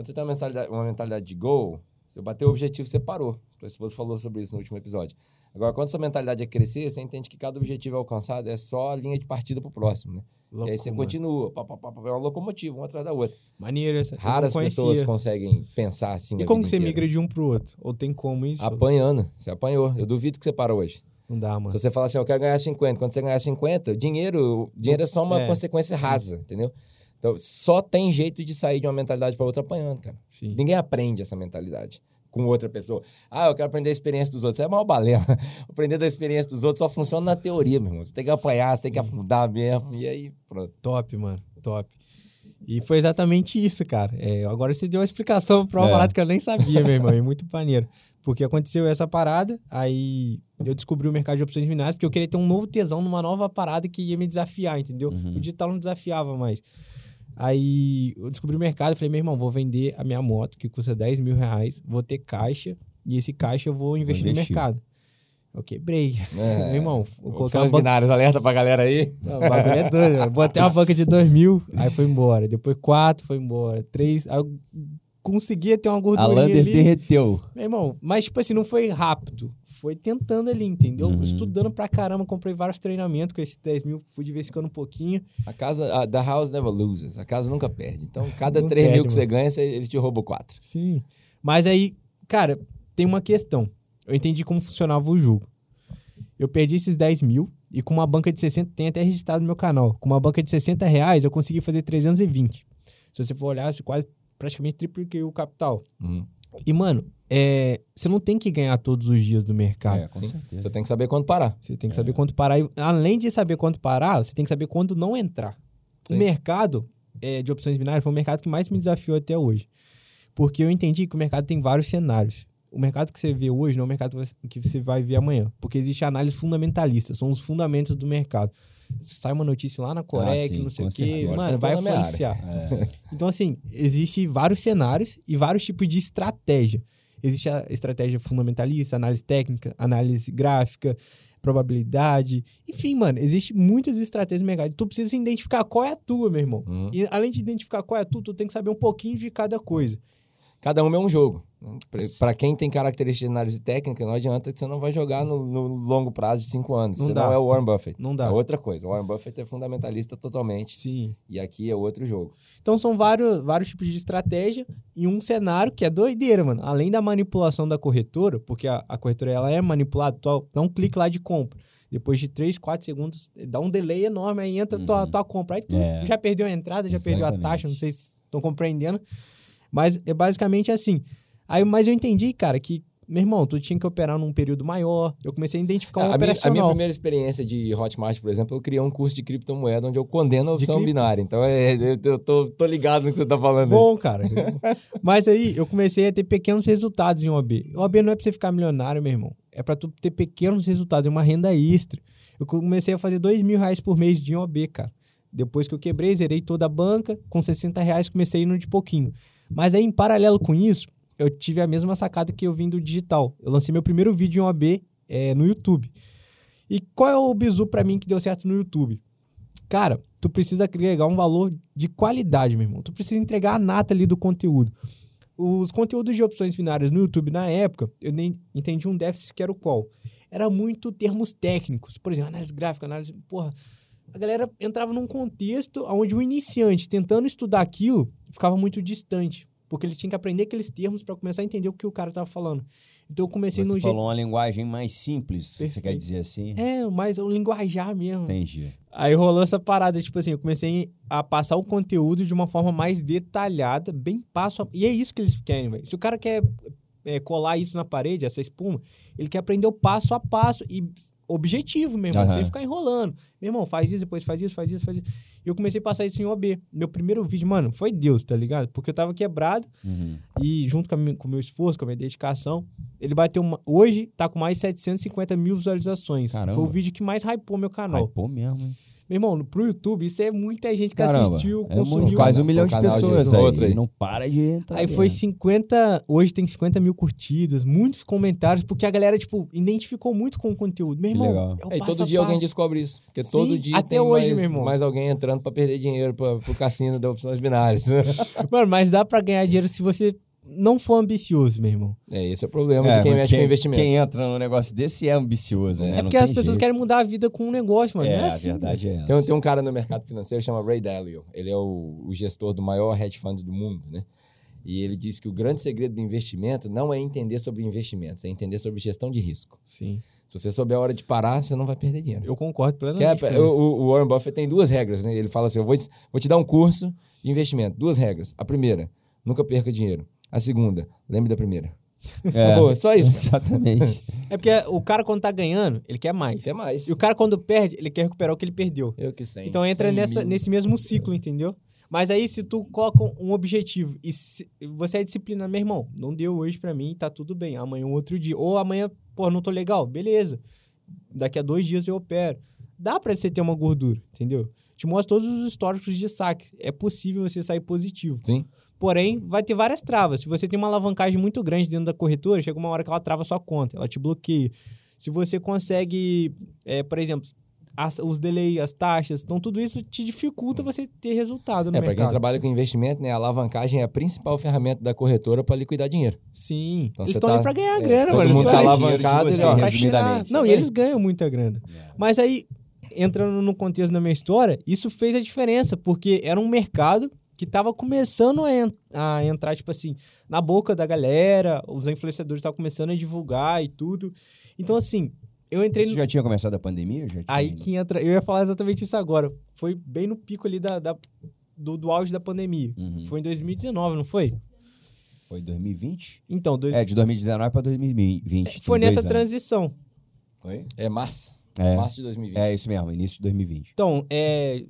Quando você tem uma mentalidade, uma mentalidade de goal, você bateu o objetivo, você parou. Sua esposa falou sobre isso no último episódio. Agora, quando sua mentalidade é crescer, você entende que cada objetivo alcançado é só a linha de partida pro próximo, né? e aí você continua. Pá, pá, pá, é uma locomotiva, uma atrás da outra. mano. Maneiro essa. Raras pessoas conseguem pensar assim E como que você inteira. migra de um pro outro? Ou tem como isso? Apanhando. Você apanhou. Eu duvido que você parou hoje. Não dá, mano. Se você falar assim, eu quero ganhar 50, quando você ganhar 50, dinheiro, dinheiro é só uma É, consequência sim. rasa, entendeu? Então, só tem jeito de sair de uma mentalidade para outra apanhando, cara. Sim. Ninguém aprende essa mentalidade com outra pessoa. Ah, eu quero aprender a experiência dos outros. Isso é mal balela. (laughs) Aprender da experiência dos outros só funciona na teoria, meu irmão. Você tem que apanhar, você tem que afundar mesmo. E aí, pronto. Top, mano. Top. E foi exatamente isso, cara. É, agora você deu uma explicação pra uma É. parada que eu nem sabia, meu irmão. E (laughs) muito maneiro. Porque aconteceu essa parada, aí eu descobri o mercado de opções binárias, porque eu queria ter um novo tesão numa nova parada que ia me desafiar, entendeu? Uhum. O digital não desafiava mais. Aí eu descobri o mercado, falei, meu irmão, vou vender a minha moto, que custa 10 mil reais, vou ter caixa, e esse caixa eu vou investir, no investir. mercado. Eu quebrei. É. (laughs) meu irmão, vou colocar Opções banca binárias, alerta pra galera aí. não, o bagulho é doido. Botei uma banca de 2 mil, aí foi embora. Depois 4, foi embora. 3, aí eu conseguia ter uma A gordurinha Lander ali. derreteu. Meu irmão, mas tipo assim, não foi rápido. Foi tentando ali, entendeu? Uhum. Estudando pra caramba, comprei vários treinamentos com esses 10 mil, fui diversificando um pouquinho. A casa, a, the house never loses. A casa nunca perde. Então, (laughs) cada Não 3 mil perde, que você ganha, você, ele te roubou 4. Sim. Mas aí, cara, tem uma questão. Eu entendi como funcionava o jogo. Eu perdi esses 10 mil e com uma banca de 60, tem até registrado no meu canal. Com uma banca de 60 reais, eu consegui fazer 320. Se você for olhar, quase praticamente tripliquei o capital. Uhum. E, mano, é, você não tem que ganhar todos os dias do mercado. É, com Sim. certeza. Você tem que saber quando parar. Você tem que saber quando parar. E, além de saber quando parar, você tem que saber quando não entrar. Sim. O mercado é, de opções binárias foi o mercado que mais me desafiou até hoje. Porque eu entendi que o mercado tem vários cenários. O mercado que você vê hoje não é o mercado que você vai ver amanhã. Porque existe análise fundamentalista, são os fundamentos do mercado. Sai uma notícia lá na Coreia, Ah, que não sei o quê, mano, você vai influenciar. É. (laughs) Então, assim, existe vários cenários e vários tipos de estratégia. Existe a estratégia fundamentalista, análise técnica, análise gráfica, probabilidade. Enfim, mano, existe muitas estratégias no mercado. Tu precisa identificar qual é a tua, meu irmão. Uhum. E além de identificar qual é a tua, tu tem que saber um pouquinho de cada coisa. Cada um é um jogo. Para quem tem característica de análise técnica, não adianta que você não vai jogar no, no longo prazo de cinco anos. Não Você dá. não é o Warren Buffett. Não dá. É outra coisa. O Warren Buffett é fundamentalista totalmente. Sim. E aqui é outro jogo. Então são vários, vários tipos de estratégia e um cenário que é doideira, mano. Além da manipulação da corretora, porque a, a corretora ela é manipulada, tu dá um clique lá de compra. Depois de 3, 4 segundos, dá um delay enorme, aí entra tua, Uhum. tua compra. Aí tu É. já perdeu a entrada, já perdeu a Exatamente. taxa, não sei se estão compreendendo. Mas é basicamente assim. Aí, mas eu entendi, cara, que meu irmão, tu tinha que operar num período maior. Eu comecei a identificar um a, minha, a minha operacional. primeira experiência de Hotmart, por exemplo, eu criei um curso de criptomoeda onde eu condeno a opção binária. Então, é, eu, eu tô, tô ligado no que você tá falando. aí. Bom, cara. Mas aí eu comecei a ter pequenos resultados em OAB. OAB não é pra você ficar milionário, meu irmão. É pra tu ter pequenos resultados, é uma renda extra. Eu comecei a fazer dois mil reais por mês de OAB, cara. Depois que eu quebrei, zerei toda a banca. Com 60 reais comecei indo de pouquinho. Mas aí, em paralelo com isso, eu tive a mesma sacada que eu vim do digital. Eu lancei meu primeiro vídeo em OAB é, no YouTube. E qual é o bizu pra mim que deu certo no YouTube? Cara, tu precisa agregar um valor de qualidade, meu irmão. Tu precisa entregar a nata ali do conteúdo. Os conteúdos de opções binárias no YouTube na época, eu nem entendi um déficit que era o qual? Era muito termos técnicos. Por exemplo, análise gráfica, análise. Porra, a galera entrava num contexto onde o iniciante, tentando estudar aquilo, ficava muito distante. Porque ele tinha que aprender aqueles termos para começar a entender o que o cara tava falando. Então eu comecei Você no falou uma linguagem mais simples, você Perfeito. quer dizer assim? É, mas o linguajar mesmo. Entendi. Aí rolou essa parada, tipo assim, eu comecei a passar o conteúdo de uma forma mais detalhada, bem passo a... E é isso que eles querem, velho. Se o cara quer é, colar isso na parede, essa espuma, ele quer aprender o passo a passo e objetivo mesmo, Aham. sem ficar enrolando. Meu irmão, faz isso, depois faz isso, faz isso, faz isso. E eu comecei a passar isso em OB. Meu primeiro vídeo, mano, foi Deus, tá ligado? Porque eu tava quebrado Uhum. e junto com, a com o meu esforço, com a minha dedicação, ele bateu uma... Hoje tá com mais de 750 mil visualizações. Caramba. Foi o vídeo que mais hypou meu canal. Hypou mesmo, hein? Meu irmão, pro YouTube, isso é muita gente que Caramba, assistiu, é consumiu. muito, quase um milhão de pessoas aí. outro aí. Não para de entrar. Aí foi né? 50. Hoje tem 50 mil curtidas, muitos comentários, porque a galera, tipo, identificou muito com o conteúdo. Meu Que irmão, legal. é o É, e todo a dia alguém passo. descobre isso. Porque Sim, todo dia até tem hoje, mais, meu irmão. mais alguém entrando pra perder dinheiro pra, pro cassino da opções binárias. (laughs) Mano, mas dá pra ganhar dinheiro se você não for ambicioso, meu irmão. é, esse é o problema É, de quem mexe com investimento. Quem entra num negócio desse é ambicioso, né? É Não porque as pessoas jeito. querem mudar a vida com um negócio, mano. É, é a assim, verdade é essa. Tem, um- tem um cara no mercado financeiro que chama Ray Dalio. Ele é o, o gestor do maior hedge fund do mundo, né? E ele diz que o grande segredo do investimento não é entender sobre investimentos, é entender sobre gestão de risco. Sim. Se você souber a hora de parar, você não vai perder dinheiro. Eu concordo é- plenamente. com ele. o, o Warren Buffett tem duas regras, né? Ele fala assim: eu vou, vou te dar um curso de investimento. Duas regras. A primeira, nunca perca dinheiro. A segunda, lembre da primeira. É, (laughs) Acabou, só isso. Exatamente. É porque o cara, quando tá ganhando, ele quer mais. Quer mais. E o cara, quando perde, ele quer recuperar o que ele perdeu. Eu que sei. Então entra 100 nessa, mil. nesse mesmo ciclo, entendeu? Mas aí, se tu coloca um objetivo e se- você é disciplinado, meu irmão, não deu hoje pra mim, tá tudo bem. Amanhã um outro dia. Ou amanhã, pô, não tô legal, beleza. Daqui a dois dias eu opero. Dá pra você ter uma gordura, entendeu? Te mostra todos os históricos de saque. É possível você sair positivo. Sim. Porém, vai ter várias travas. Se você tem uma alavancagem muito grande dentro da corretora, chega uma hora que ela trava a sua conta, ela te bloqueia. Se você consegue, é, por exemplo, as- os delay, as taxas, então tudo isso te dificulta você ter resultado no É, para quem mercado. trabalha com investimento, né, a alavancagem é a principal ferramenta da corretora para liquidar dinheiro. Sim. Então eles você estão tá- pra ganhar é, grana, todo. Eles mundo tá aí alavancado, ele, ó, resumidamente. Não, e É. eles ganham muita grana. Mas aí, entrando no contexto da minha história, isso fez a diferença, porque era um mercado que tava começando a, en- a entrar, tipo assim, na boca da galera, os influenciadores estavam começando a divulgar e tudo. Então, assim, eu entrei Você no... já tinha começado a pandemia? Já tinha Aí ainda? que entra... Eu ia falar exatamente isso agora. Foi bem no pico ali da, da- do, do auge da pandemia. Uhum. Foi em 2019, não foi? Foi 2020? Então, dois- É, de 2019 para 2020. foi nessa transição. Foi? É março. É. Março de 2020. É isso mesmo, início de 2020. Então, é,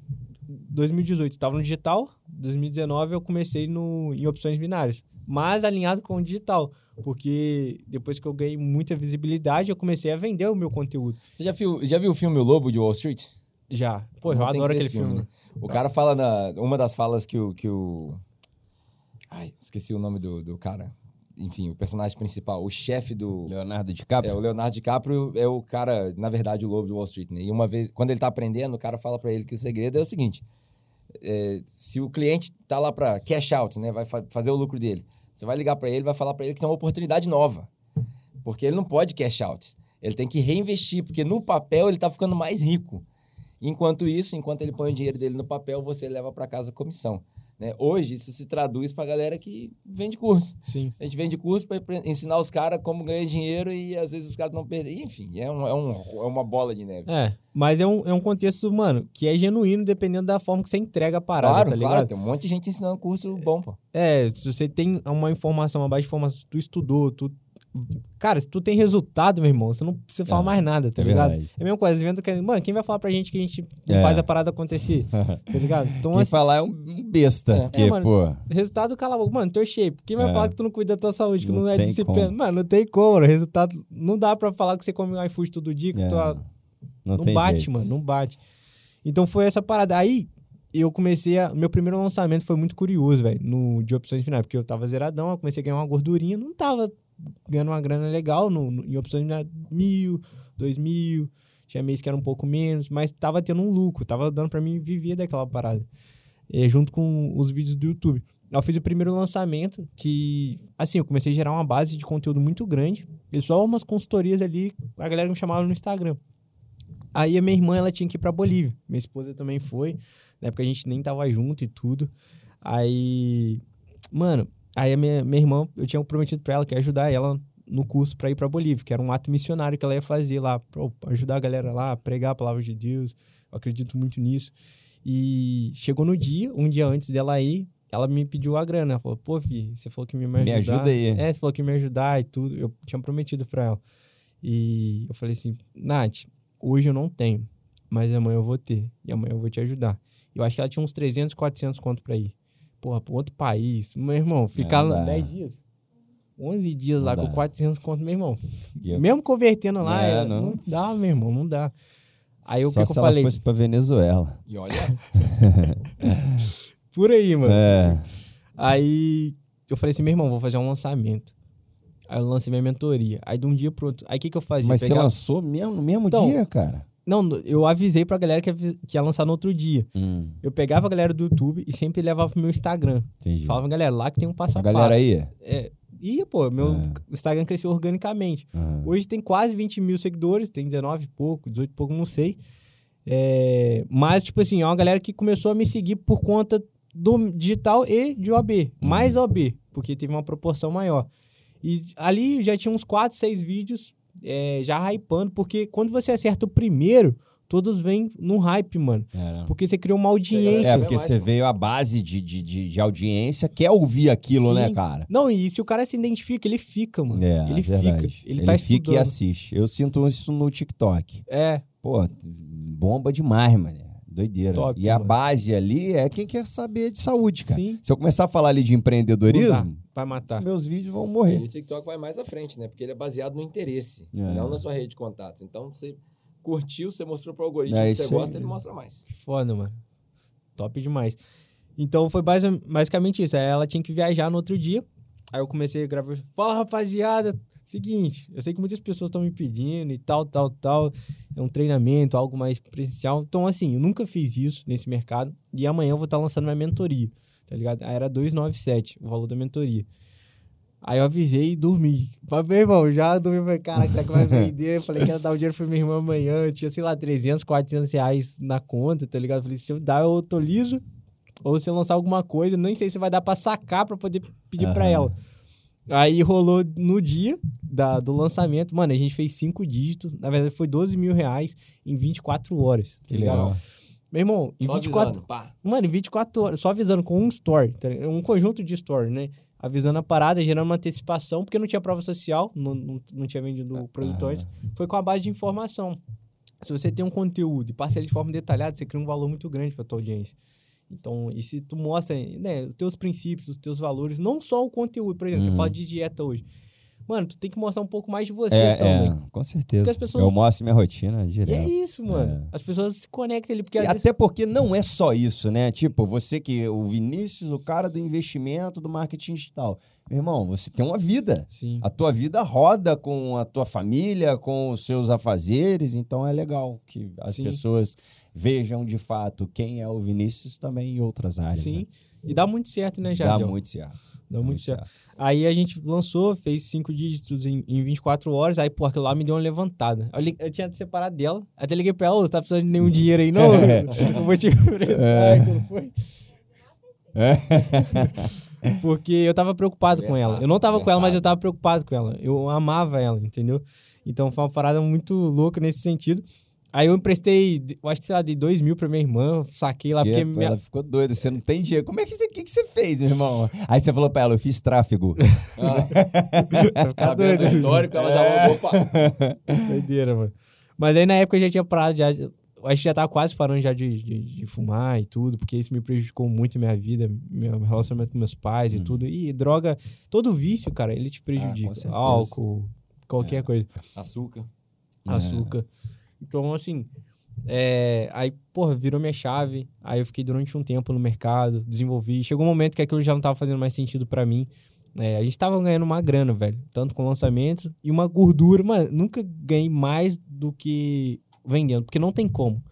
2018 estava no digital, 2019 eu comecei no, em opções binárias, mas alinhado com o digital, porque depois que eu ganhei muita visibilidade, eu comecei a vender o meu conteúdo. Você já viu, já viu o filme O Lobo de Wall Street? Já. Pô, eu Não adoro aquele esse filme. né? O cara fala na. Uma das falas que o. Que o ai, esqueci o nome do, do cara. Enfim, o personagem principal, o chefe do. Leonardo DiCaprio? É, o Leonardo DiCaprio é o cara, na verdade, o lobo de Wall Street, né? E uma vez, quando ele tá aprendendo, o cara fala pra ele que o segredo é o seguinte: é, se o cliente tá lá pra cash out, né? Vai fa- fazer o lucro dele, você vai ligar pra ele, vai falar pra ele que tem uma oportunidade nova. Porque ele não pode cash out. Ele tem que reinvestir, porque no papel ele tá ficando mais rico. Enquanto isso, enquanto ele põe o dinheiro dele no papel, você leva pra casa a comissão. Né? Hoje, isso se traduz pra galera que vende curso. Sim. A gente vende curso para ensinar os caras como ganhar dinheiro e às vezes os caras não perdem. Enfim, é, um, é, um, é uma bola de neve. É, mas é um, é um contexto, mano, que é genuíno dependendo da forma que você entrega a parada, claro, tá ligado? claro, tem um monte de gente ensinando curso bom, pô. É, se você tem uma informação, uma baixa informação, tu estudou, tu Cara, se tu tem resultado, meu irmão, você não precisa falar É, mais nada, tá é ligado? verdade. É a mesma coisa, evento que. Mano, quem vai falar pra gente que a gente É. faz a parada acontecer? (laughs) Tá ligado? Então, Quem assim, falar é um besta, É. É, mano. pô... resultado, cala a boca. Mano, teu shape. Quem vai É. falar que tu não cuida da tua saúde, que Não não, é disciplina? como. Mano, não tem como, mano. Resultado. Não dá pra falar que você come um iFood todo dia, que É, tua, não, não bate, jeito. mano, não bate. Então foi essa parada. Aí eu comecei a. Meu primeiro lançamento foi muito curioso, velho, de opções finais, porque eu tava zeradão, eu comecei a ganhar uma gordurinha, não tava ganhando uma grana legal no, no- em opções finais, mil, dois mil. Tinha mês que era um pouco menos, mas tava tendo um lucro, tava dando pra mim viver daquela parada. eh, junto com os vídeos do YouTube. Eu fiz o primeiro lançamento que, assim, eu comecei a gerar uma base de conteúdo muito grande e só umas consultorias ali, a galera me chamava no Instagram. Aí a minha irmã, ela tinha que ir pra Bolívia. Minha esposa também foi. Na época a gente nem tava junto e tudo. Aí, mano, aí a minha, minha irmã, eu tinha prometido pra ela que ia ajudar ela no curso pra ir pra Bolívia, que era um ato missionário que ela ia fazer lá, pra ajudar a galera lá, a pregar a palavra de Deus. Eu acredito muito nisso. E chegou no dia, um dia antes dela ir, ela me pediu a grana. Ela falou, pô, filho, você falou que me, Me ajudar. ajuda aí. É, você falou que me ajudar e tudo. Eu tinha prometido pra ela. E eu falei assim, Nath, hoje eu não tenho, mas amanhã eu vou ter. E amanhã eu vou te ajudar. Eu acho que ela tinha uns 300, 400 conto pra ir. Porra, pra outro país. Meu irmão, ficar lá 10 dias. 11 dias lá Não com dá. 400 conto, meu irmão. Eu- Mesmo convertendo lá, É, não. não. dá, meu irmão, não dá. Aí o Só que, que eu falei? fosse pra Venezuela. E olha, (laughs) Por aí, mano. É. Aí eu falei assim, meu irmão, vou fazer um lançamento. Aí eu lancei minha mentoria. Aí de um dia pro outro. Aí o que, que eu fazia? Mas você Pegava- lançou mesmo, no mesmo Então, dia, cara? Não, eu avisei pra galera que ia, que ia lançar no outro dia. Hum, Eu pegava a galera do YouTube e sempre levava pro meu Instagram. entendi. Falava, galera, lá que tem um passo a a passo. galera aí? É, e, pô, meu É. Instagram cresceu organicamente. Hoje tem quase 20 mil seguidores, tem 19 e pouco, 18 e pouco, não sei. É, mas, tipo assim, é uma galera que começou a me seguir por conta do digital e de OB. Mais OB, porque teve uma proporção maior. E ali já tinha uns 4, 6 vídeos é, já hypando, porque quando você acerta o primeiro, todos vêm num hype, mano. era. Porque você criou uma audiência. É, porque é você veio a base de, de, de, de audiência, quer ouvir aquilo, Sim. né, cara? Não, e se o cara se identifica, ele fica, mano. É, ele é verdade. fica. Ele, tá fica e estudando. assiste. Eu sinto isso no TikTok. É, Pô, bomba demais, mano. Doideira. Top, e a mano. base ali é quem quer saber de saúde, cara. sim. Se eu começar a falar ali de empreendedorismo, Vai matar. meus vídeos vão e morrer. o TikTok vai mais à frente, né? Porque ele é baseado no interesse, É. não na sua rede de contatos. Então, você curtiu, você mostrou pro algoritmo É que você gosta, aí. ele mostra mais. Foda, mano. Top demais. Então foi basi- basicamente isso. Aí ela tinha que viajar no outro dia. Aí eu comecei a gravar. Fala, rapaziada. Seguinte, eu sei que muitas pessoas estão me pedindo e tal, tal, tal. É um treinamento, algo mais presencial. Então, assim, eu nunca fiz isso nesse mercado. E amanhã eu vou estar lançando minha mentoria, tá ligado? Aí era 297 o valor da mentoria. Aí eu avisei e dormi. Falei, meu irmão, já dormi. Falei, caraca, será que vai vender? Eu falei que ia dar o dinheiro pra minha irmã amanhã. Eu tinha, sei lá, 300, 400 reais na conta, tá ligado? Eu falei, se eu dar, eu tô liso. Ou se eu lançar alguma coisa, nem sei se vai dar pra sacar pra poder pedir pra Aham. ela. Aí rolou no dia da, do lançamento. Mano, a gente fez cinco dígitos. Na verdade, foi 12 mil reais em 24 horas. Tá Que ligado? legal. Meu irmão, em Só 24, avisando, pá. Mano, em 24 horas, só avisando com um story, tá um conjunto de story, né? Avisando a parada, gerando uma antecipação, porque não tinha prova social, não, não, não tinha vendido o produto antes. Foi com a base de informação. Se você tem um conteúdo e passa ele de forma detalhada, você cria um valor muito grande pra tua audiência. Então, e se tu mostra né, os teus princípios, os teus valores, não só o conteúdo, por exemplo, Uhum. você fala de dieta hoje. Mano, tu tem que mostrar um pouco mais de você É, também. é, com certeza. Pessoas- Eu mostro minha rotina E direto. é isso, mano. É. As pessoas se conectam ali, porque E vezes- até porque não é só isso, né? Tipo, você que o Vinícius, o cara do investimento, do marketing digital. Meu irmão, você tem uma vida. Sim. A tua vida roda com a tua família, com os seus afazeres, então é legal que as Sim. pessoas vejam de fato quem é o Vinícius também em outras áreas. Sim. né? E dá muito certo, né, Dá Jardel? muito certo. Dá muito certo. Aí a gente lançou, fez cinco dígitos em, em 24 horas, aí, pô, aquilo lá me deu uma levantada. Eu, li- eu tinha separado dela, até liguei pra ela, "Ô, você tá precisando de nenhum dinheiro aí, não? (laughs) Eu vou te emprestar, não foi? (laughs) (laughs) Porque eu tava preocupado com ela. Eu não tava com ela, mas eu tava preocupado com ela. Eu amava ela, entendeu? Então foi uma parada muito louca nesse sentido. Aí eu emprestei, eu acho que, sei lá, dei dois mil pra minha irmã, saquei lá, Que, porque pô, minha... Ela ficou doida, você não tem dinheiro. Como é que você, que, que você fez, meu irmão? Aí você falou pra ela, eu fiz tráfego. (laughs) Vai ficar Sabendo doida. do histórico, ela já opa. (laughs) Doideira, mano. Mas aí na época eu já tinha parado, já, a gente já tava quase parando já de, de, de fumar e tudo, porque isso me prejudicou muito a minha vida, meu relacionamento com meus pais e tudo. E droga, todo vício, cara, ele te prejudica. certeza. Álcool, qualquer coisa. Açúcar. açúcar. Então, assim, é, aí, porra, virou minha chave. Aí eu fiquei durante um tempo no mercado, desenvolvi. Chegou um momento que aquilo já não tava fazendo mais sentido pra mim. É, a gente tava ganhando uma grana, velho. Tanto com lançamentos e uma gordura. Mano, nunca ganhei mais do que vendendo. Porque não tem como.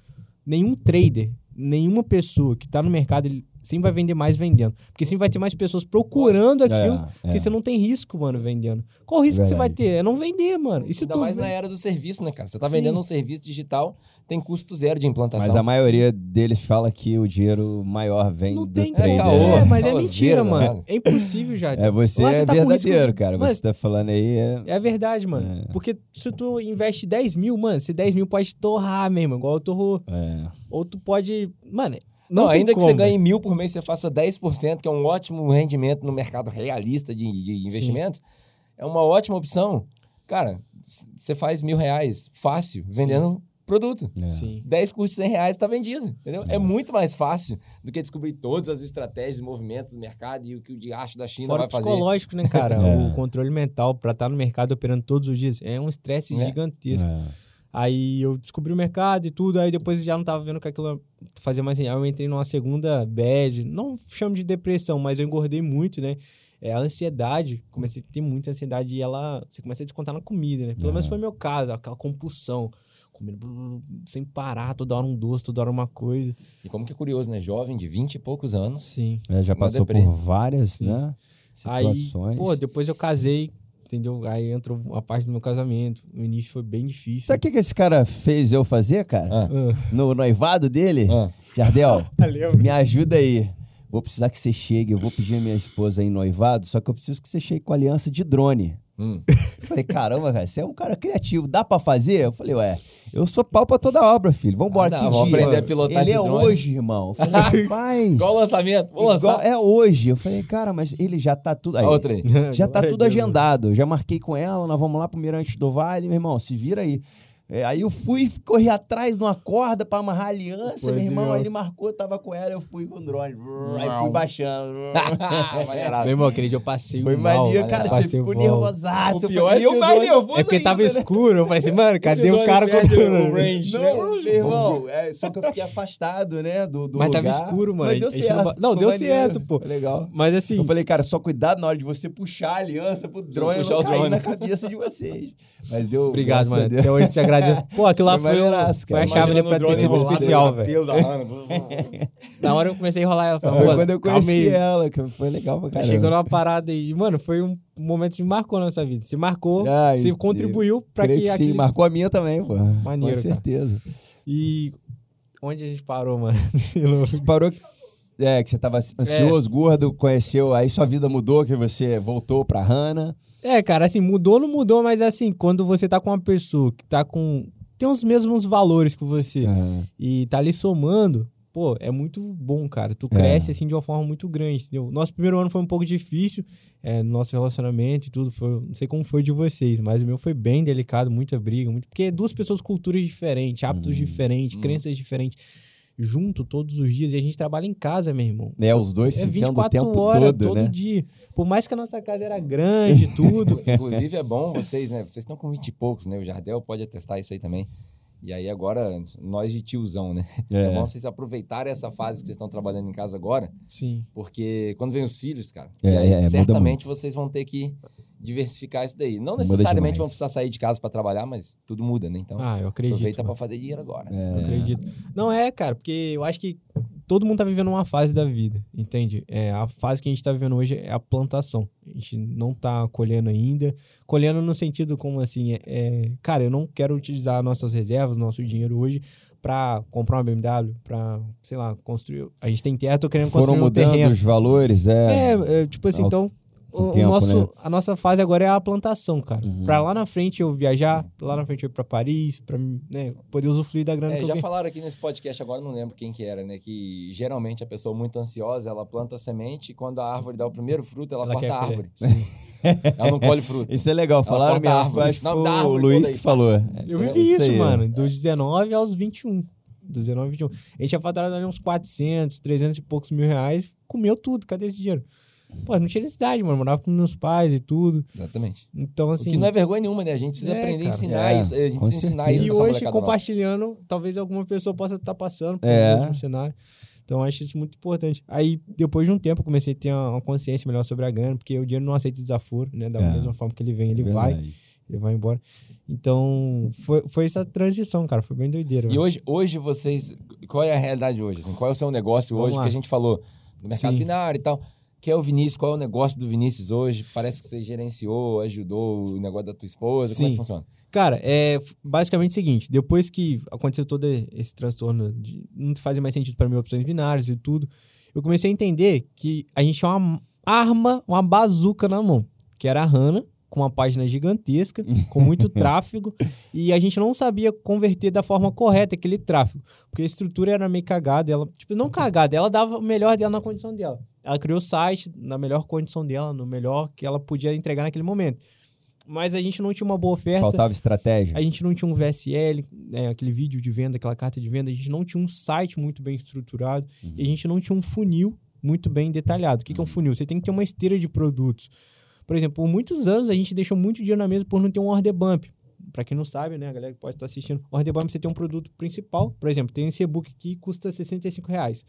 Nenhum trader, nenhuma pessoa que tá no mercado, ele sempre vai vender mais vendendo. Porque sempre vai ter mais pessoas procurando aquilo. É, Porque é. você não tem risco, mano, vendendo. Qual o risco que você vai Verdade. ter? É não vender, mano. Se Ainda tu mais na era do serviço, né, cara? Você tá Sim. vendendo um serviço digital, tem custo zero de implantação. Mas a maioria deles fala que o dinheiro maior vem Não do tem trader. caô. É, mas é mentira, né? mano. É impossível, (laughs) já. É, você Lá é tá com risco verdadeiro, de- cara. Mas- Você tá falando aí é... É verdade, mano. É. Porque se tu investe 10 mil, mano, esse 10 mil pode torrar mesmo, igual eu torrou. é. Ou tu pode. Mano, não, Não, ainda que como, você ganhe mil por mês, você faça 10%, que é um ótimo rendimento no mercado realista de, de investimentos, é uma ótima opção. Cara, você faz mil reais fácil vendendo produto. é. Sim. 10 cursos de 100 reais está vendido, entendeu? É. muito mais fácil do que descobrir todas as estratégias, movimentos do mercado e o que o diacho da China Fora vai fazer. psicológico, né, (laughs) cara? É. O controle mental pra estar no mercado operando todos os dias é um estresse É. gigantesco. É. Aí eu descobri o mercado e tudo, aí depois já não tava vendo que aquilo fazia mais. Aí eu entrei numa segunda bad, não chamo de depressão, mas eu engordei muito, né? É a ansiedade, comecei a ter muita ansiedade e ela, você começa a descontar na comida, né? Pelo É. menos foi meu caso, aquela compulsão, comendo sem parar, toda hora um doce, toda hora uma coisa. E como que é curioso, né? Jovem de 20 e poucos anos. Sim. É, já passou por várias, Sim. né? Aí, Situações. pô, depois eu casei, entendeu? Aí entrou a parte do meu casamento. O início foi bem difícil. Sabe o que, que esse cara fez eu fazer, cara? Ah, No noivado dele? ah. Jardel, (laughs) Valeu. me ajuda aí. Vou precisar que você chegue. Eu vou pedir a minha esposa aí em noivado, só que eu preciso que você chegue com aliança de drone. Hum. Eu (laughs) falei, caramba, cara, você é um cara criativo, dá pra fazer? Eu falei, ué, eu sou pau pra toda obra, filho. Vambora, Ah, que não, vou dia? aprender a pilotar Ele é drone. hoje, irmão. Eu falei, (laughs) rapaz. Qual o lançamento? Vou lançar. é hoje. Eu falei, cara, mas ele já tá tudo aí. Outra aí. Já (laughs) tá tudo agendado. Já marquei com ela, nós vamos lá pro Mirante do Vale, meu irmão, se vira aí. É, aí eu fui, corri atrás numa corda pra amarrar a aliança, Pois meu irmão. é. Ele marcou, tava com ela, eu fui com o drone. Aí fui baixando. (laughs) Meu irmão, aquele dia eu passei Foi mal. maneiro, cara. Você Passei ficou mal. nervosaço. O Eu pior falei, é eu o mais drone- nervoso É porque tava ainda, né? escuro. Eu falei assim, mano, cadê o o cara controlando? o range, Não, meu irmão, é, só que eu fiquei afastado, né, do, do Mas tava lugar. escuro, mano. Mas deu não certo. não, ficou deu maneiro. certo, pô. Legal. Mas assim, Eu falei, cara, só cuidado na hora de você puxar a aliança pro drone puxar não o cair na cabeça de vocês. Mas deu. obrigado, mano. Até hoje eu te agradeço. (laughs) (laughs) Pô, aquilo lá Foi foi, maneiraço, foi a cara. chave pra ter sido especial, velho. (laughs) Na hora eu comecei a enrolar ela. Falei, Foi quando eu conheci ela, que foi legal pra caramba. chegando uma parada aí. Mano, foi um momento que se marcou na nossa vida. Se marcou, Ai, se contribuiu pra que, que sim, aquele... marcou a minha também, pô. Maneiro, Com cara. certeza. E onde a gente parou, mano? (laughs) Parou. É, que você tava ansioso, É. gordo, conheceu, aí sua vida mudou, que você voltou pra Hannah. É, cara, assim, mudou não mudou, mas assim, quando você tá com uma pessoa que tá com... Tem os mesmos valores que você Aham. e tá ali somando, pô, é muito bom, cara. Tu É. cresce, assim, de uma forma muito grande, entendeu? Nosso primeiro ano foi um pouco difícil, é, no nosso relacionamento e tudo, foi, não sei como foi de vocês, mas o meu foi bem delicado, muita briga, muito, porque duas pessoas, culturas diferentes, hábitos Uhum. diferentes, Uhum. crenças diferentes, junto todos os dias, e a gente trabalha em casa, meu irmão. É, os dois É se vendo o 24 tempo horas, todo, todo né? dia. Por mais que a nossa casa era grande e (laughs) tudo. Inclusive é bom vocês, né? Vocês estão com 20 e poucos, né? O Jardel pode atestar isso aí também. E aí agora, nós de tiozão, né? É, É. bom vocês aproveitarem essa fase que vocês estão trabalhando em casa agora, Sim. porque quando vem os filhos, cara, É, aí, é, muda certamente vocês vão ter que diversificar isso daí. Não necessariamente vão precisar sair de casa para trabalhar, mas tudo muda, né? Então, Ah, eu acredito. aproveita para fazer dinheiro agora. É. Eu acredito. Não é, cara, porque eu acho que todo mundo tá vivendo uma fase da vida, entende? É, a fase que a gente tá vivendo hoje é a plantação. A gente não tá colhendo ainda. Colhendo no sentido como assim, é, é, cara, eu não quero utilizar nossas reservas, nosso dinheiro hoje pra comprar uma BMW, pra, sei lá, construir. A gente tem terra, tô querendo Foram construir um mudando terreno. os valores, é. É, é, tipo assim, Al- então o, o tempo, nosso, né? a nossa fase agora é a plantação, cara. Uhum. Pra lá na frente eu viajar, pra lá na frente eu ir pra Paris, pra né, poder usufruir da grana É, que eu já falaram aqui nesse podcast, agora não lembro quem que era, né? Que geralmente a pessoa muito ansiosa, ela planta a semente e quando a árvore dá o primeiro fruto, ela, Ela corta a árvore. (laughs) ela não colhe fruto. Isso é legal, falaram corta a mesmo. árvore, Acho que não, o Luiz que falou. Eu É, vivi isso, aí, ó. mano, dos 19 aos 21. Dos 19 21. A gente tinha faturado ali uns 400, 300 e poucos mil reais, comeu tudo, cadê esse dinheiro? Pô, não tinha necessidade, mano, morava com meus pais e tudo. Exatamente. Então, assim... o que não é vergonha nenhuma, né? A gente precisa É, aprender a cara. ensinar É, isso. A gente com precisa ensinar certeza. isso E hoje, molecada nova. compartilhando, talvez alguma pessoa possa estar passando por É. mesmo cenário. Então, eu acho isso muito importante. Aí, depois de um tempo, eu comecei a ter uma consciência melhor sobre a grana, porque o dinheiro não aceita desaforo, né? Da É. mesma forma que ele vem, ele vai, Verdade. ele vai embora. Então, foi, foi essa transição, cara. Foi bem doideira. E mano. hoje, hoje vocês. Qual é a realidade hoje? Assim, qual é o seu negócio Vamos hoje? lá. Porque a gente falou do mercado Sim. binário e tal. Quem é o Vinícius? Qual é o negócio do Vinícius hoje? Parece que você gerenciou, ajudou o negócio da tua esposa. Como é Sim. que funciona? Cara, é basicamente o seguinte: depois que aconteceu todo esse transtorno de não fazia mais sentido para mim opções binárias e tudo, eu comecei a entender que a gente tinha uma arma, uma bazuca na mão, que era a Hana, com uma página gigantesca, com muito (laughs) tráfego, e a gente não sabia converter da forma correta aquele tráfego, porque a estrutura era meio cagada, ela, tipo, não cagada, ela dava o melhor dela na condição dela. Ela criou o site na melhor condição dela, no melhor que ela podia entregar naquele momento. Mas a gente não tinha uma boa oferta. Faltava estratégia. A gente não tinha um VSL, né, aquele vídeo de venda, aquela carta de venda. A gente não tinha um site muito bem estruturado. E a gente não tinha um funil muito bem detalhado. O que, que é um funil? Você tem que ter uma esteira de produtos. Por exemplo, por muitos anos a gente deixou muito dinheiro na mesa por não ter um order bump. Pra quem não sabe, né, a galera que pode estar assistindo, order bump você tem um produto principal. Por exemplo, tem esse e-book aqui que custa 65 reais.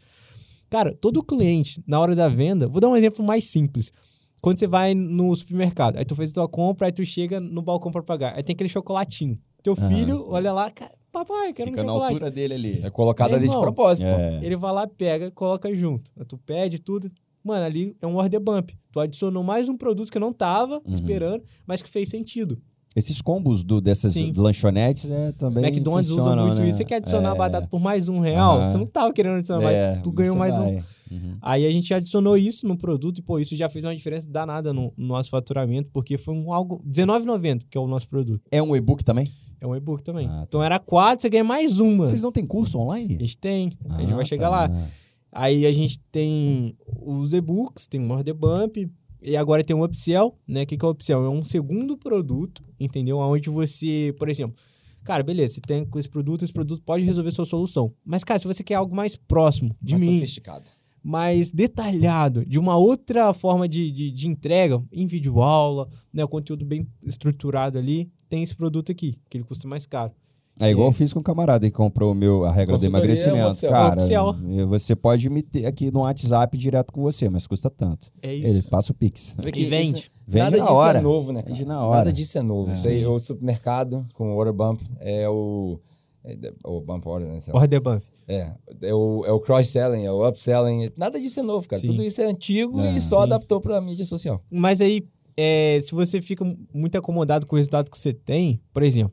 Cara, todo cliente, na hora da venda, vou dar um exemplo mais simples. Quando você vai no supermercado, aí tu fez a tua compra, aí tu chega no balcão pra pagar. Aí tem aquele chocolatinho. Teu filho olha lá, cara, papai, quero Fica um na chocolate. altura dele ali. É colocado Meu ali de irmão, propósito. pô. É. Ele vai lá, pega, coloca junto. Aí Tu pede tudo. Mano, ali é um order bump. Tu adicionou mais um produto que eu não tava Uhum. esperando, mas que fez sentido. Esses combos do, dessas Sim. lanchonetes é, também McDonald's usa muito né? isso. Você quer adicionar É. batata por mais um real? Aham. Você não tava querendo adicionar, mas É, tu ganhou mais um. vai. Uhum. Aí a gente adicionou isso no produto e, pô, isso já fez uma diferença danada no, no nosso faturamento, porque foi um algo. R$19,90 que é o nosso produto. É um e-book também? É um e-book também. Ah, tá. Então era quatro, você ganha mais uma. Vocês não têm curso A online? gente tem. a gente Ah, vai chegar tá. lá. Aí a gente tem os e-books, tem o Order Bump, e agora tem o Upsell, né? O que, que é o Upsell? É um segundo produto, entendeu? Onde você, por exemplo, cara, beleza, você tem com esse produto, esse produto pode resolver sua solução. Mas, cara, se você quer algo mais próximo de Mais mim, sofisticado. mais detalhado, de uma outra forma de, de, de entrega, em vídeo aula, né? O conteúdo bem estruturado ali, tem esse produto aqui, que ele custa mais caro. É igual eu fiz com um camarada que comprou o meu, a regra do é emagrecimento. upsell. Cara, Upsell. você pode me ter aqui no WhatsApp direto com você, mas custa tanto. É isso. Ele passa o Pix. E vende. isso- Vende nada na disso hora. é novo, né? cara? Vende na hora. Nada disso é novo. É. Isso aí, o supermercado com o order bump é o. É, o bump order, né? Order Bump. É, é o, é o cross-selling, é o upselling. Nada disso é novo, cara. Sim. Tudo isso é antigo É. e só Sim. adaptou pra mídia social. Mas aí, é, se você fica muito acomodado com o resultado que você tem, por exemplo,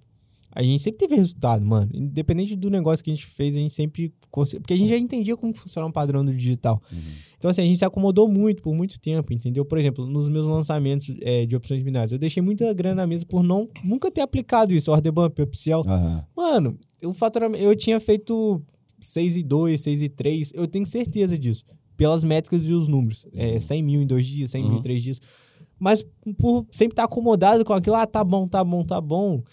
a gente sempre teve resultado, mano. Independente do negócio que a gente fez, a gente sempre conseguiu. Porque a gente já entendia como funciona um padrão do digital. Então, assim, a gente se acomodou muito por muito tempo, entendeu? Por exemplo, nos meus lançamentos é, de opções binárias, eu deixei muita grana na mesa por não nunca ter aplicado isso, order bump, upsell. Aham. Mano, eu faturamento, eu tinha feito 6 e 2, 6 e 3, eu tenho certeza disso. Pelas métricas e os números. É, 100 mil em dois dias, 100 mil em Uhum. três dias. Mas por sempre estar acomodado com aquilo, ah, tá bom, tá bom, tá bom.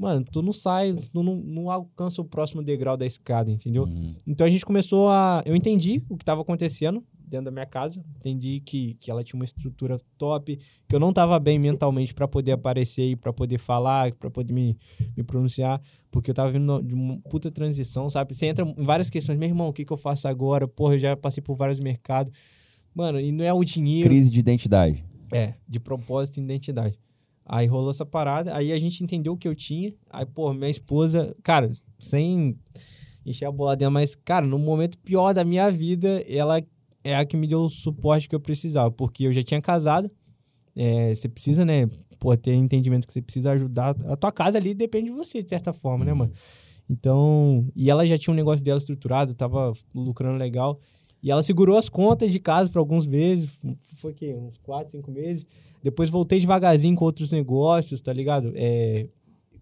Mano, tu não sai, tu não, não alcança o próximo degrau da escada, entendeu? Uhum. Então a gente começou a. Eu entendi o que estava acontecendo dentro da minha casa. Entendi que, que ela tinha uma estrutura top, que eu não estava bem mentalmente para poder aparecer e para poder falar, para poder me, me pronunciar, porque eu tava vindo de uma puta transição, sabe? Você entra em várias questões, meu irmão, o que, que eu faço agora? Porra, eu já passei por vários mercados. Mano, e não é o dinheiro. Crise de identidade. É, de propósito e identidade. Aí rolou essa parada, aí a gente entendeu o que eu tinha. Aí, pô, minha esposa, cara, sem encher a bola dela, mas, cara, no momento pior da minha vida, ela é a que me deu o suporte que eu precisava, porque eu já tinha casado. É, você precisa, né, pô, ter entendimento que você precisa ajudar. A tua casa ali depende de você, de certa forma, né, mano? Então, e ela já tinha um negócio dela estruturado, tava lucrando legal. E ela segurou as contas de casa por alguns meses. Foi o quê? Uns 4, 5 meses. Depois voltei devagarzinho com outros negócios, tá ligado? É,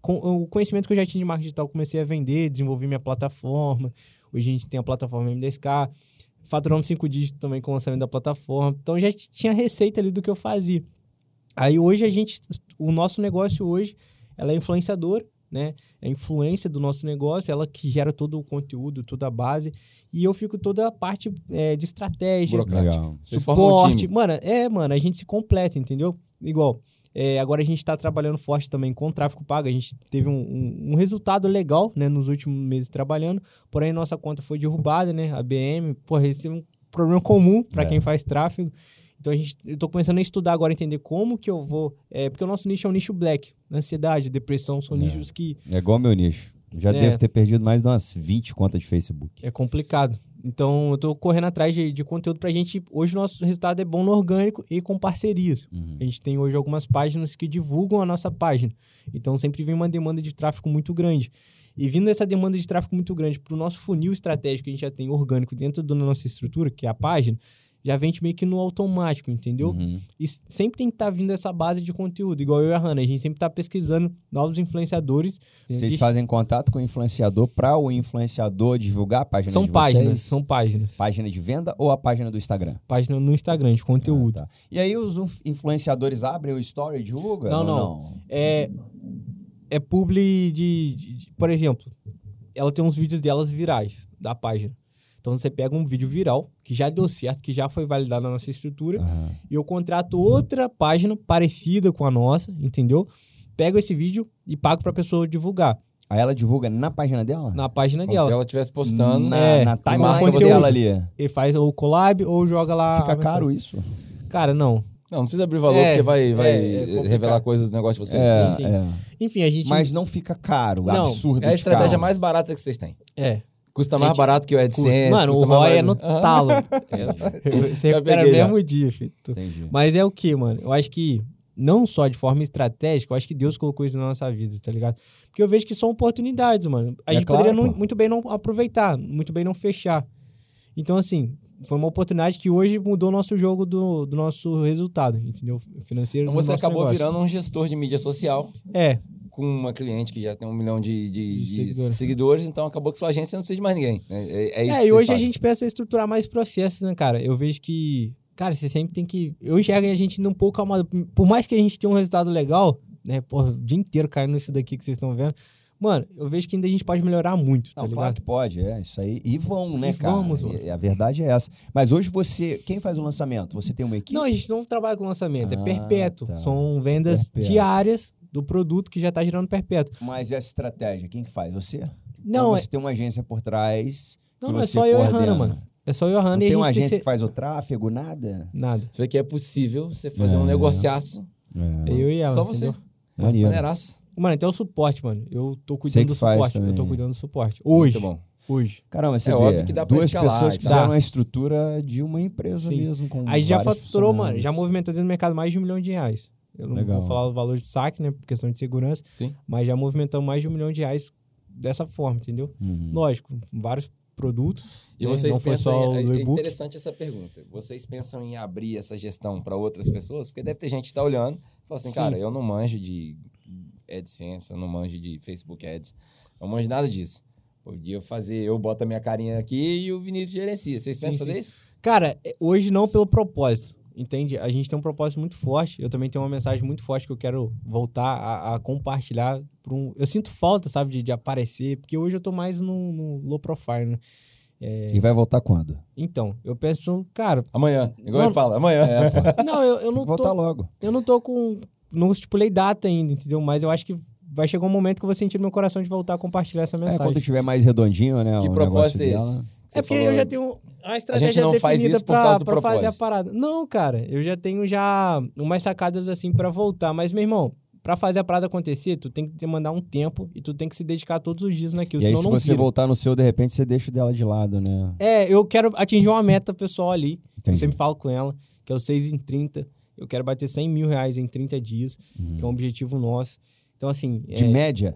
com o conhecimento que eu já tinha de marketing digital, comecei a vender, desenvolvi minha plataforma. Hoje a gente tem a plataforma M10K. Faturamos cinco dígitos também com o lançamento da plataforma. Então já tinha receita ali do que eu fazia. Aí hoje a gente, o nosso negócio hoje, ela é influenciadora, né? É a influência do nosso negócio, ela que gera todo o conteúdo, toda a base. E eu fico toda a parte é, de estratégia, um suporte. time. Mano, é, mano, a gente se completa, entendeu? Igual. é, agora a gente tá trabalhando forte também com tráfego pago. A gente teve um, um- um resultado legal, né, nos últimos meses trabalhando. Porém, nossa conta foi derrubada, né? A BM, porra, esse é um problema comum para É. quem faz tráfego. Então a gente, eu tô começando a estudar agora, entender como que eu vou. É, porque o nosso nicho é um nicho black. Ansiedade, depressão são É. nichos que É igual meu nicho. Já É. devo ter perdido mais de umas 20 contas de Facebook. é complicado. Então eu tô correndo atrás de, de conteúdo pra gente. Hoje o nosso resultado é bom no orgânico e com parcerias. Uhum. A gente tem hoje algumas páginas que divulgam a nossa página. Então sempre vem uma demanda de tráfego muito grande. E vindo essa demanda de tráfego muito grande para o nosso funil estratégico que a gente já tem orgânico dentro da nossa estrutura, que é a página, já vem meio que no automático, entendeu? Uhum. E sempre tem que estar vindo essa base de conteúdo, igual eu e a Hannah. A gente sempre está pesquisando novos influenciadores. Vocês E fazem contato com o influenciador para o influenciador divulgar a página São de páginas, vocês? são páginas. Página de venda ou a página do Instagram? Página no Instagram de conteúdo. Ah, tá. E aí os inf- influenciadores abrem o story e divulgam? Não, ou não. É, é publi de, de- de- Por exemplo, ela tem uns vídeos delas virais da página. Então você pega um vídeo viral, que já deu certo, que já foi validado na nossa estrutura, Aham. e eu contrato outra página parecida com a nossa, entendeu? Pego esse vídeo e pago pra pessoa divulgar Aí ela divulga na página dela? na página Como se dela. ela estivesse postando. na, É, na com timeline dela ali. E faz ou collab ou joga lá. Fica a caro isso? Cara, não. Não, não precisa abrir valor, É, porque vai, vai é, é complicado. revelar coisas do negócio de vocês. É, sim, sim. é. Enfim, a gente. Mas não fica caro, Não, absurdo É a de estratégia caro. mais barata que vocês têm. É. Custa mais Gente, barato que o AdSense. Mano, o ROI é no talo. (laughs) Você recupera no mesmo dia, filho. Entendi. Mas é o que, mano? Eu acho que, não só de forma estratégica, eu acho que Deus colocou isso na nossa vida, tá ligado? Porque eu vejo que são oportunidades, mano. A É gente claro, poderia não- muito bem não aproveitar, muito bem não fechar. Então, assim, foi uma oportunidade que hoje mudou o nosso jogo do, do nosso resultado, entendeu? Financeiro Então você acabou negócio. virando um gestor de mídia social É, com uma cliente que já tem um milhão de, de- De de seguidores. seguidores. então acabou que sua agência não precisa de mais ninguém. né? É, é isso É, que e vocês hoje a fazem. gente pensa em estruturar mais processos, né, cara? Eu vejo que, cara, você sempre tem que. Eu enxergo a gente indo um pouco calmado. Por mais que a gente tenha um resultado legal, né? Porra, o dia inteiro caindo nisso daqui que vocês estão vendo. Mano, eu vejo que ainda a gente pode melhorar muito, tá Não, ligado? claro que pode, é isso aí. E vão, né, E cara? vamos, E- mano. e a verdade é essa. Mas hoje você, quem faz o lançamento? Você tem uma equipe? Não, a gente não trabalha com lançamento, Ah, é perpétuo. tá. São vendas Perpétuo. diárias do produto que já tá gerando perpétuo. Mas essa estratégia, quem que faz? Você? Não, Então é, você tem uma agência por trás. não, que não, é só eu e a coordena. Hannah, mano. É só eu e a Não Hannah e tem a uma gente agência terceira- que faz o tráfego, nada? Nada. Você vê que é possível você fazer É. um negociaço. É eu e ela. Só você. entendeu? Maneiro. Maneiraço. Mano, então o suporte, mano. Eu tô cuidando do faz suporte. Eu tô cuidando do suporte. Hoje. Muito bom. Hoje. Caramba, você É vê, óbvio que dá pra duas escalar pessoas que tal. fizeram Dá. a estrutura de uma empresa Sim. mesmo. Com Aí já faturou, mano, já movimentou dentro do mercado mais de um milhão de reais. Eu não Legal. vou falar o valor de saque, né, por questão de segurança, Sim. mas já movimentamos mais de um milhão de reais dessa forma, entendeu? Uhum. Lógico, vários produtos. E né, vocês não foi pensam só em, o é interessante essa pergunta. Vocês pensam em abrir essa gestão para outras pessoas? Porque deve ter gente que tá olhando e fala assim, Sim. cara, eu não manjo de AdSense, eu não manjo de Facebook Ads, eu não manjo nada disso. Podia fazer, eu boto a minha carinha aqui e o Vinícius gerencia. Vocês Sim, pensam sim. fazer isso? Cara, é, hoje não pelo propósito, entende? A gente tem um propósito muito forte. Eu também tenho uma mensagem muito forte que eu quero voltar a, a compartilhar. Por um... Eu sinto falta, sabe, de, de aparecer, porque hoje eu tô mais no, no low profile, né? E vai voltar quando? Então, eu penso, cara, Amanhã. Igual Não. ele fala, amanhã. É, (laughs) não, eu, eu não voltar tô, logo. eu não tô com. Não estipulei data ainda, entendeu? Mas eu acho que vai chegar um momento que eu vou sentir no meu coração de voltar a compartilhar essa É, mensagem. quando tiver mais redondinho, né? Que o propósito é esse? dela. Você É porque falou- eu já tenho a estratégia A gente não faz definida por pra, causa do pra fazer a parada. Não, cara, eu já tenho já umas sacadas assim pra voltar. Mas, meu irmão, pra fazer a parada acontecer, tu tem que demandar um tempo e tu tem que se dedicar todos os dias naquilo, E aí, se não você vira. voltar no seu, de repente, você deixa o dela de lado, né? É, eu quero atingir uma meta pessoal ali. Eu Entendi. sempre falo com ela, que é o 6 em 30. Eu quero bater 100 mil reais em 30 dias, que é um objetivo nosso. Então, assim... De é, média?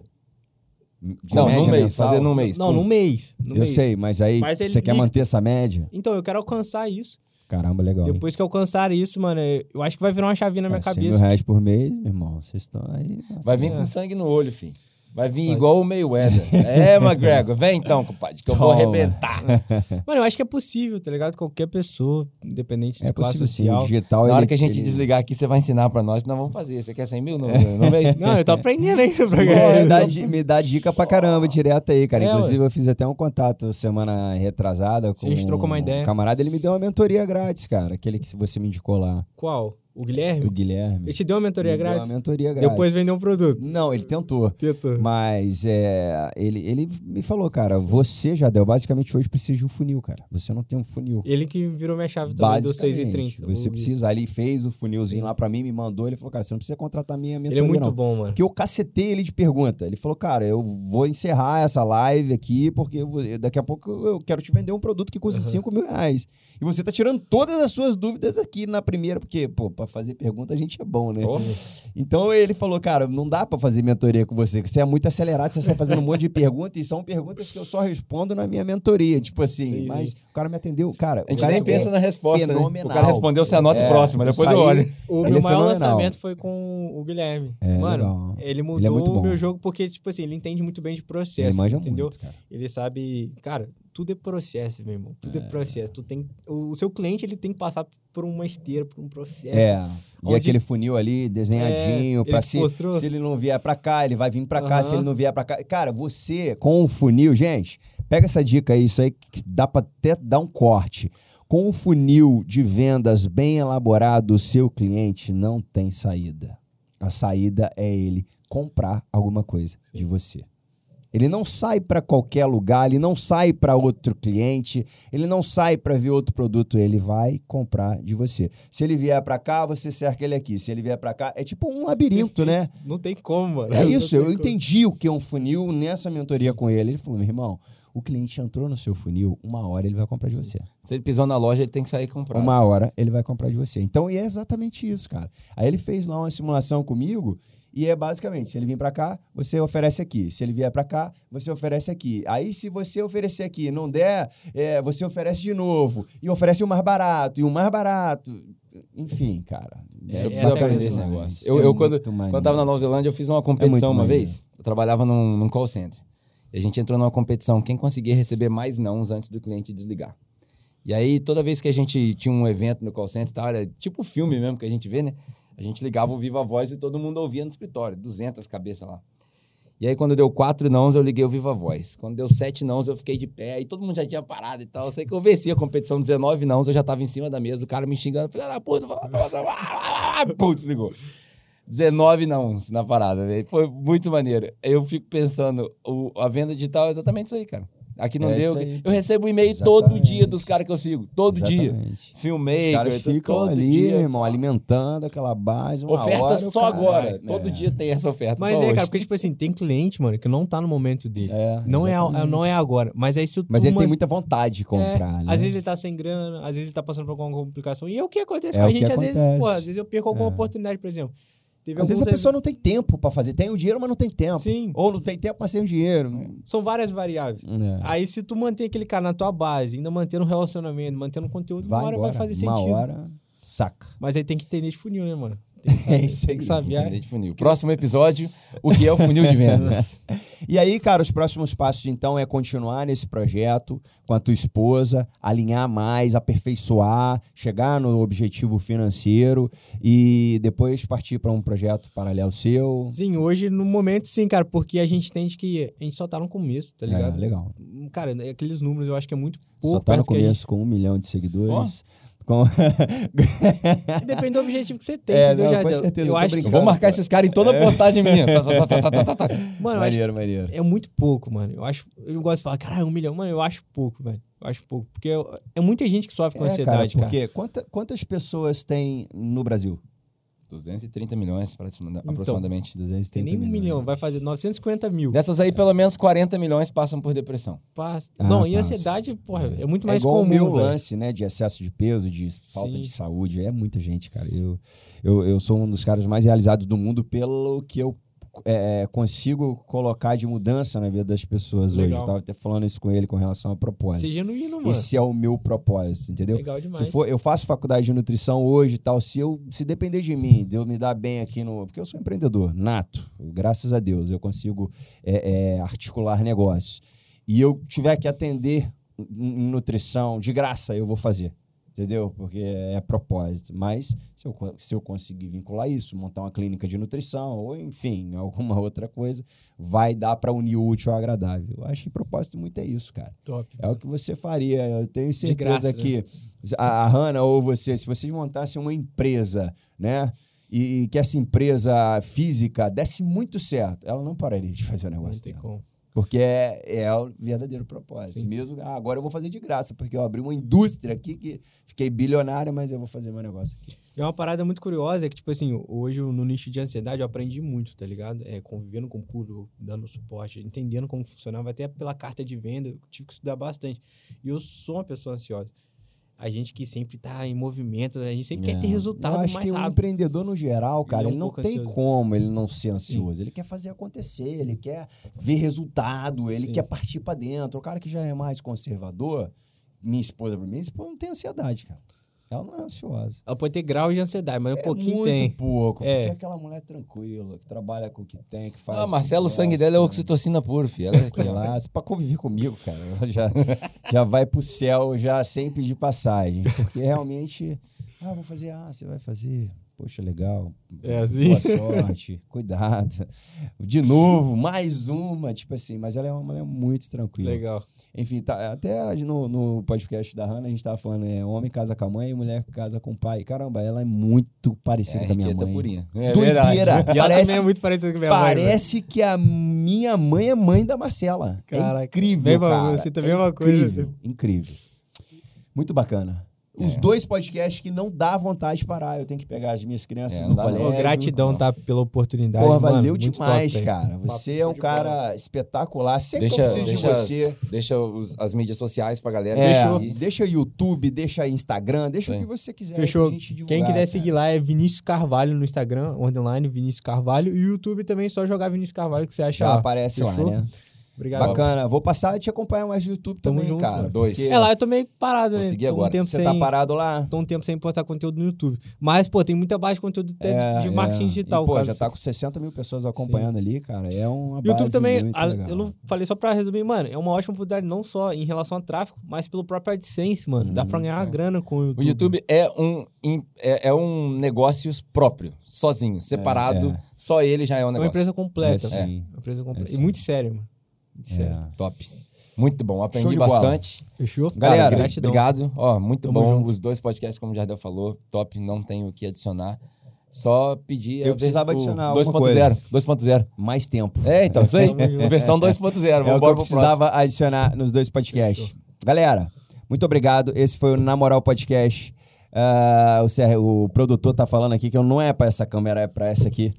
De Não, média num mês, mensal? fazer num mês. Não, pum. num mês. num Eu mês. sei, mas aí Mas ele você quer manter essa média? Então, eu quero alcançar isso. Caramba, legal. hein? Depois que eu alcançar isso, mano, eu acho que vai virar uma chavinha na minha É, 100 cabeça. mil reais por mês, meu irmão. Vocês estão aí. nossa, Vai vir É. com sangue no olho, filho. Vai vir Vai. igual o Mayweather. (laughs) É, McGregor, vem então, compadre, que eu vou Toma. arrebentar. (laughs) Mano, eu acho que é possível, tá ligado? Qualquer pessoa, independente de É classe possível sim. social. O digital, Na hora ele- que a gente ele- desligar aqui, você vai ensinar pra nós que nós vamos fazer. Você quer 100 mil no, no mês? Não, eu tô aprendendo ainda pra ganhar. me, dá, me dá dica pra caramba direto aí, cara. É, Inclusive, eu fiz até um contato semana retrasada com A gente trocou uma um ideia. camarada. Ele me deu uma mentoria grátis, cara. Aquele que você me indicou lá, Qual? O o Guilherme? Guilherme. Ele te deu uma mentoria Me deu grátis? uma mentoria grátis. Depois vendeu um produto. Não, ele tentou. Tentou. Mas é, ele, ele me falou, cara, você já deu. Basicamente, hoje precisa de um funil, cara. Você não tem um funil. Ele que virou minha chave também, do Basicamente, 6,30. Você O- precisa. Aí ele fez o funilzinho Sim. lá pra mim, me mandou. Ele falou, cara, você não precisa contratar minha Ele mentoria, é muito não. bom, mano. Porque eu cacetei ele de pergunta. Ele falou, cara, eu vou encerrar essa live aqui, porque eu daqui a pouco eu quero te vender um produto que custa Aham. 5 mil reais. E você tá tirando todas as suas dúvidas aqui na primeira, porque, pô, pra fazer pergunta a gente é bom, né? Oh. Então ele falou, cara, não dá pra fazer mentoria com você, que você é muito acelerado, você está fazendo um monte de perguntas e são perguntas que eu só respondo na minha mentoria. Tipo assim, Sim, mas sim. o cara me atendeu, cara. A gente o cara nem é pensa na resposta, né? O cara respondeu, você anota É, o próximo, depois eu saí- olho. O Ele meu é maior fenomenal. lançamento foi com o Guilherme. É, Mano, legal. ele mudou Ele é o meu jogo porque, tipo assim, ele entende muito bem de processo. Ele manja entendeu? muito, cara. Ele sabe, cara, tudo é processo, meu irmão. Tudo é, processo. Tu tem, o, seu cliente ele tem que passar por uma esteira, por um processo. É. E aquele funil ali desenhadinho, É, te se, mostrou? se ele não vier pra cá, ele vai vir pra cá, Aham. se ele não vier pra cá. Cara, você com o funil, gente, pega essa dica aí, isso aí que dá pra até dar um corte. Com o funil de vendas bem elaborado, o seu cliente não tem saída. A saída é ele comprar alguma coisa de você. Ele não sai para qualquer lugar, ele não sai para outro cliente, ele não sai para ver outro produto, ele vai comprar de você. Se ele vier para cá, você cerca ele aqui. Se ele vier para cá, é tipo um labirinto, né? Não tem como, mano. É (laughs) isso, eu como. entendi o que é um funil nessa mentoria com ele. Ele falou: meu irmão, o cliente entrou no seu funil, uma hora ele vai comprar de você. Se ele pisou na loja, ele tem que sair comprar. Uma hora ele vai comprar de você. Então, e é exatamente isso, cara. Aí ele fez lá uma simulação comigo e é basicamente, se ele vir para cá, você oferece aqui. Se ele vier para cá, você oferece aqui. Aí, se você oferecer aqui e não der, é, você oferece de novo. E oferece o mais barato, e o mais barato. Enfim, cara. É, Eu essa preciso é a aprender esse negócio. É Eu, eu quando, quando maneiro. eu tava na Nova Zelândia, eu fiz uma competição uma vez. Eu trabalhava num, num call center. E a gente entrou numa competição, quem conseguia receber mais nãos antes do cliente desligar. E aí, toda vez que a gente tinha um evento no call center, tal, era tipo filme mesmo que a gente vê, né? A gente ligava o Viva Voz e todo mundo ouvia no escritório, 200 cabeças lá. E aí, quando deu quatro nãos, eu liguei o Viva Voz. Quando deu sete nãos, eu fiquei de pé. Aí todo mundo já tinha parado e tal. Eu sei que eu venci a competição 19 nãos, eu já tava em cima da mesa, o cara me xingando. Filha da puta, putz, ligou. 19 não na parada, né? Foi muito maneiro. Eu fico pensando, o- a venda digital é exatamente isso aí, cara. Aqui não É deu. isso aí. Eu recebo um e-mail todo Exatamente. dia dos caras que eu sigo. Todo dia. Exatamente. Os caras ficam todo ali, dia. meu irmão, alimentando aquela base. Uma Oferta hora, só cara- agora. É. Todo dia tem essa oferta. Mas só é, hoje. cara, porque, tipo assim, tem cliente, mano, que não tá no momento dele. É, não, é, exatamente. não é agora. Mas se tu Mas ele tem muita vontade de É, comprar, né? Às vezes ele tá sem grana, às vezes ele tá passando por alguma complicação. E é o que acontece É com a gente, às vezes, pô, às vezes eu perco alguma É. oportunidade, por exemplo. Teve Às vezes a pessoa não tem tempo pra fazer. Tem o dinheiro, mas não tem tempo. Sim. Ou não tem tempo, mas tem o dinheiro. São várias variáveis. É. Aí, se tu mantém aquele cara na tua base, ainda mantendo um relacionamento, mantendo conteúdo, uma Vai hora embora. vai fazer Uma sentido. hora, saca. Mas aí tem que entender de funil, né, mano? É isso Tem aí. (laughs) que saber. Entender de funil. Próximo episódio, o que é o funil de vendas. (laughs) E aí, cara, os próximos passos, então, é continuar nesse projeto com a tua esposa, alinhar mais, aperfeiçoar, chegar no objetivo financeiro e depois partir para um projeto paralelo seu. Sim, hoje, no momento, sim, cara, porque a gente entende que a gente só tá no começo, tá ligado? É, legal. Cara, aqueles números eu acho que é muito pouco Só tá no a gente- começo com um milhão de seguidores. Com... Depende do objetivo que você tem, É, entendeu, não, com certeza, Eu tô acho que, Eu vou marcar esses caras em toda postagem minha. Tá, tá, tá, mano, eu acho maneiro, maneiro. é muito pouco, mano. Eu acho, eu gosto de falar, caralho, um milhão, mano, eu acho pouco, velho. Eu acho pouco, porque eu- é muita gente que sofre com É, ansiedade, cara. porque quanta- quantas pessoas tem no Brasil? 230 milhões Então. aproximadamente. 230 Tem nem um milhões. milhão, vai fazer 950 mil. Dessas aí, pelo menos 40 milhões passam por depressão. Passa- Ah, não, e passa. ansiedade, porra, é muito É mais igual comum, o meu velho. lance, né? De excesso de peso, de falta Sim. de saúde. É muita gente, cara. Eu, eu, eu sou um dos caras mais realizados do mundo pelo que eu é, consigo colocar de mudança na vida das pessoas Legal. hoje. Eu tava até falando isso com ele com relação a propósito. Ser genuíno, mano. Esse é o meu propósito, entendeu? Legal demais. Se for, eu faço faculdade de nutrição hoje e tal, se eu se depender de mim, de eu me dar bem aqui no, porque eu sou empreendedor nato, graças a Deus eu consigo é, é, articular negócios. E eu tiver que atender em em nutrição de graça, eu vou fazer. Entendeu? Porque é propósito. Mas se eu, se eu conseguir vincular isso, montar uma clínica de nutrição, ou enfim, (laughs) alguma outra coisa, vai dar para unir o útil ao agradável. Eu acho que propósito muito é isso, cara. Top. É o que você faria. Eu tenho certeza graça, né? que a, a Hanna ou você, se vocês montassem uma empresa, né? E, e que essa empresa física desse muito certo, ela não pararia de fazer o Não negócio tem dela. como. Porque é, é o verdadeiro propósito. Sim. Mesmo, ah, agora eu vou fazer de graça, porque eu abri uma indústria aqui que fiquei bilionário, mas eu vou fazer meu negócio aqui. E uma parada muito curiosa é que, tipo assim, hoje no nicho de ansiedade eu aprendi muito, tá ligado? É, convivendo com o público, dando suporte, entendendo como funcionava, até pela carta de venda, eu tive que estudar bastante. E eu sou uma pessoa ansiosa. A gente que sempre tá em movimento, a gente sempre quer ter É. resultado Eu acho mais que o rápido. empreendedor, no geral, cara, é um ele, não tem ansioso. como ele não ser ansioso. Ele quer fazer acontecer, ele quer ver resultado, ele Sim. quer partir pra dentro. O cara que já é mais conservador, minha esposa, pra mim, minha esposa não tem ansiedade, cara. Ela não é ansiosa. Ela pode ter grau de ansiedade, mas um é pouquinho muito tem. pouco. É. Porque é aquela mulher tranquila, que trabalha com o que tem, que faz. Ah, Marcelo, o sangue dela é oxitocina puro, filho. Ela é. Relaxa, pra conviver comigo, cara. Ela já, (laughs) já vai pro céu já sem pedir passagem. Porque realmente, ah, vou fazer, ah, você vai fazer. Poxa, legal. É assim? Boa sorte, (laughs) cuidado. De novo, mais uma, tipo assim, mas ela é uma mulher muito tranquila. Legal. Enfim, tá, até no, no podcast da Hannah a gente tava falando, é homem casa com a mãe e mulher casa com o pai. Caramba, ela é muito parecida É, com a minha Henriqueta mãe. purinha. É Doideira. verdade. E ela Parece- também é muito parecida com a minha mãe. Parece que a minha mãe é mãe da Marcela. Caraca, é incrível, mesma- cara. você é também é uma coisa- Incrível, incrível. Muito bacana. Os É. dois podcasts que não dá vontade de parar. Eu tenho que pegar as minhas crianças É, não não. colégio. Gratidão, tá? Pela oportunidade. Porra, mano, valeu demais, top, cara. Você é um de bola. cara espetacular. Sempre Deixa, que eu preciso deixa, de você. as, deixa os- as mídias sociais pra galera. É, deixa YouTube, deixa Instagram, deixa o Sim. que você quiser. Fechou. pra gente divulgar, Quem quiser cara. seguir lá é Vinícius Carvalho no Instagram, online Vinícius Carvalho. E o YouTube também, só jogar Vinícius Carvalho que você acha Já lá. aparece lá, Fechou? né? Obrigado. Bacana. Vou passar a te acompanhar mais no YouTube Tamo também, junto, cara. mano. Dois. porque É lá, eu tô meio parado, né? Tô um agora. tempo Você sem... tá parado lá? Tô um tempo sem postar conteúdo no YouTube. Mas, pô, tem muita base de conteúdo É, de marketing é. digital. E, pô, caso já tá com 60 mil pessoas acompanhando ali, cara. É uma base YouTube também, muito a- legal. eu não falei só pra resumir, mano, é uma ótima oportunidade não só em relação a tráfego, mas pelo próprio AdSense, mano. Dá pra ganhar é. grana com o O YouTube. YouTube é um, é, é um negócio próprio, sozinho, separado. é. Só ele já é um É uma negócio. empresa completa. É, sim. Uma empresa completa. É, e sim. muito sério, mano. Muito sério. É. Top. Muito bom, aprendi de bola. bastante. Fechou? Galera, Cara, gratidão. Obrigado. Ó, muito Tamo bom. junto. Os dois podcasts, como o Jardel falou, top. Não tenho o que adicionar. Só pedir. Eu precisava adicionar alguma 2.0. 2.0. Mais tempo. É, então, isso aí. Versão 2.0. É o que Vamos eu embora pro próximo. precisava adicionar nos dois podcasts. Galera, muito obrigado. Esse foi o Na Moral Podcast. Ah, o, Sérgio, o produtor tá falando aqui que eu não é para essa câmera, é para essa aqui.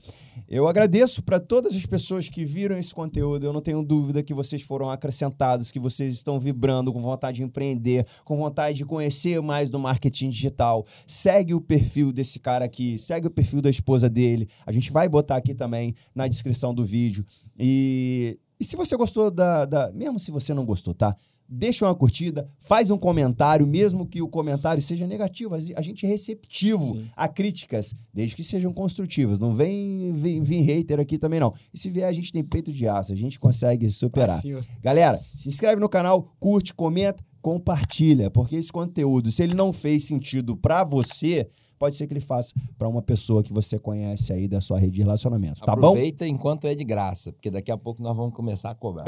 Eu agradeço para todas as pessoas que viram esse conteúdo. Eu não tenho dúvida que vocês foram acrescentados, que vocês estão vibrando com vontade de empreender, com vontade de conhecer mais do marketing digital. Segue o perfil desse cara aqui, segue o perfil da esposa dele. A gente vai botar aqui também na descrição do vídeo. E, e se você gostou da, da. Mesmo se você não gostou, tá? Deixa uma curtida, faz um comentário, mesmo que o comentário seja negativo. A gente é receptivo Sim. a críticas, desde que sejam construtivas. Não vem, vem vir hater aqui também, não. E se vier, a gente tem peito de aço, a gente consegue superar. Galera, se inscreve no canal, curte, comenta, compartilha, porque esse conteúdo, se ele não fez sentido pra você, pode ser que ele faça pra uma pessoa que você conhece aí da sua rede de relacionamento, tá bom? Aproveita enquanto é de graça, porque daqui a pouco nós vamos começar a cobrar.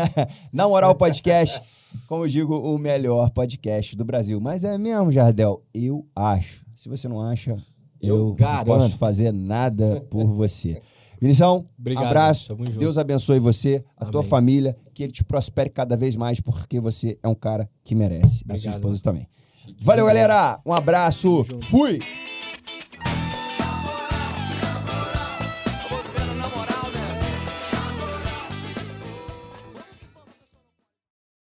(laughs) Na moral, podcast, como eu digo, o melhor podcast do Brasil. Mas é mesmo, Jardel? Eu acho. Se você não acha, eu, Eu não garanto. posso fazer nada por você. Vinição, Obrigado, abraço. Deus abençoe você, a tua Amém. família, que ele te prospere cada vez mais, porque você é um cara que merece. A sua Obrigado, esposa também. Valeu, galera. Um abraço. Fui.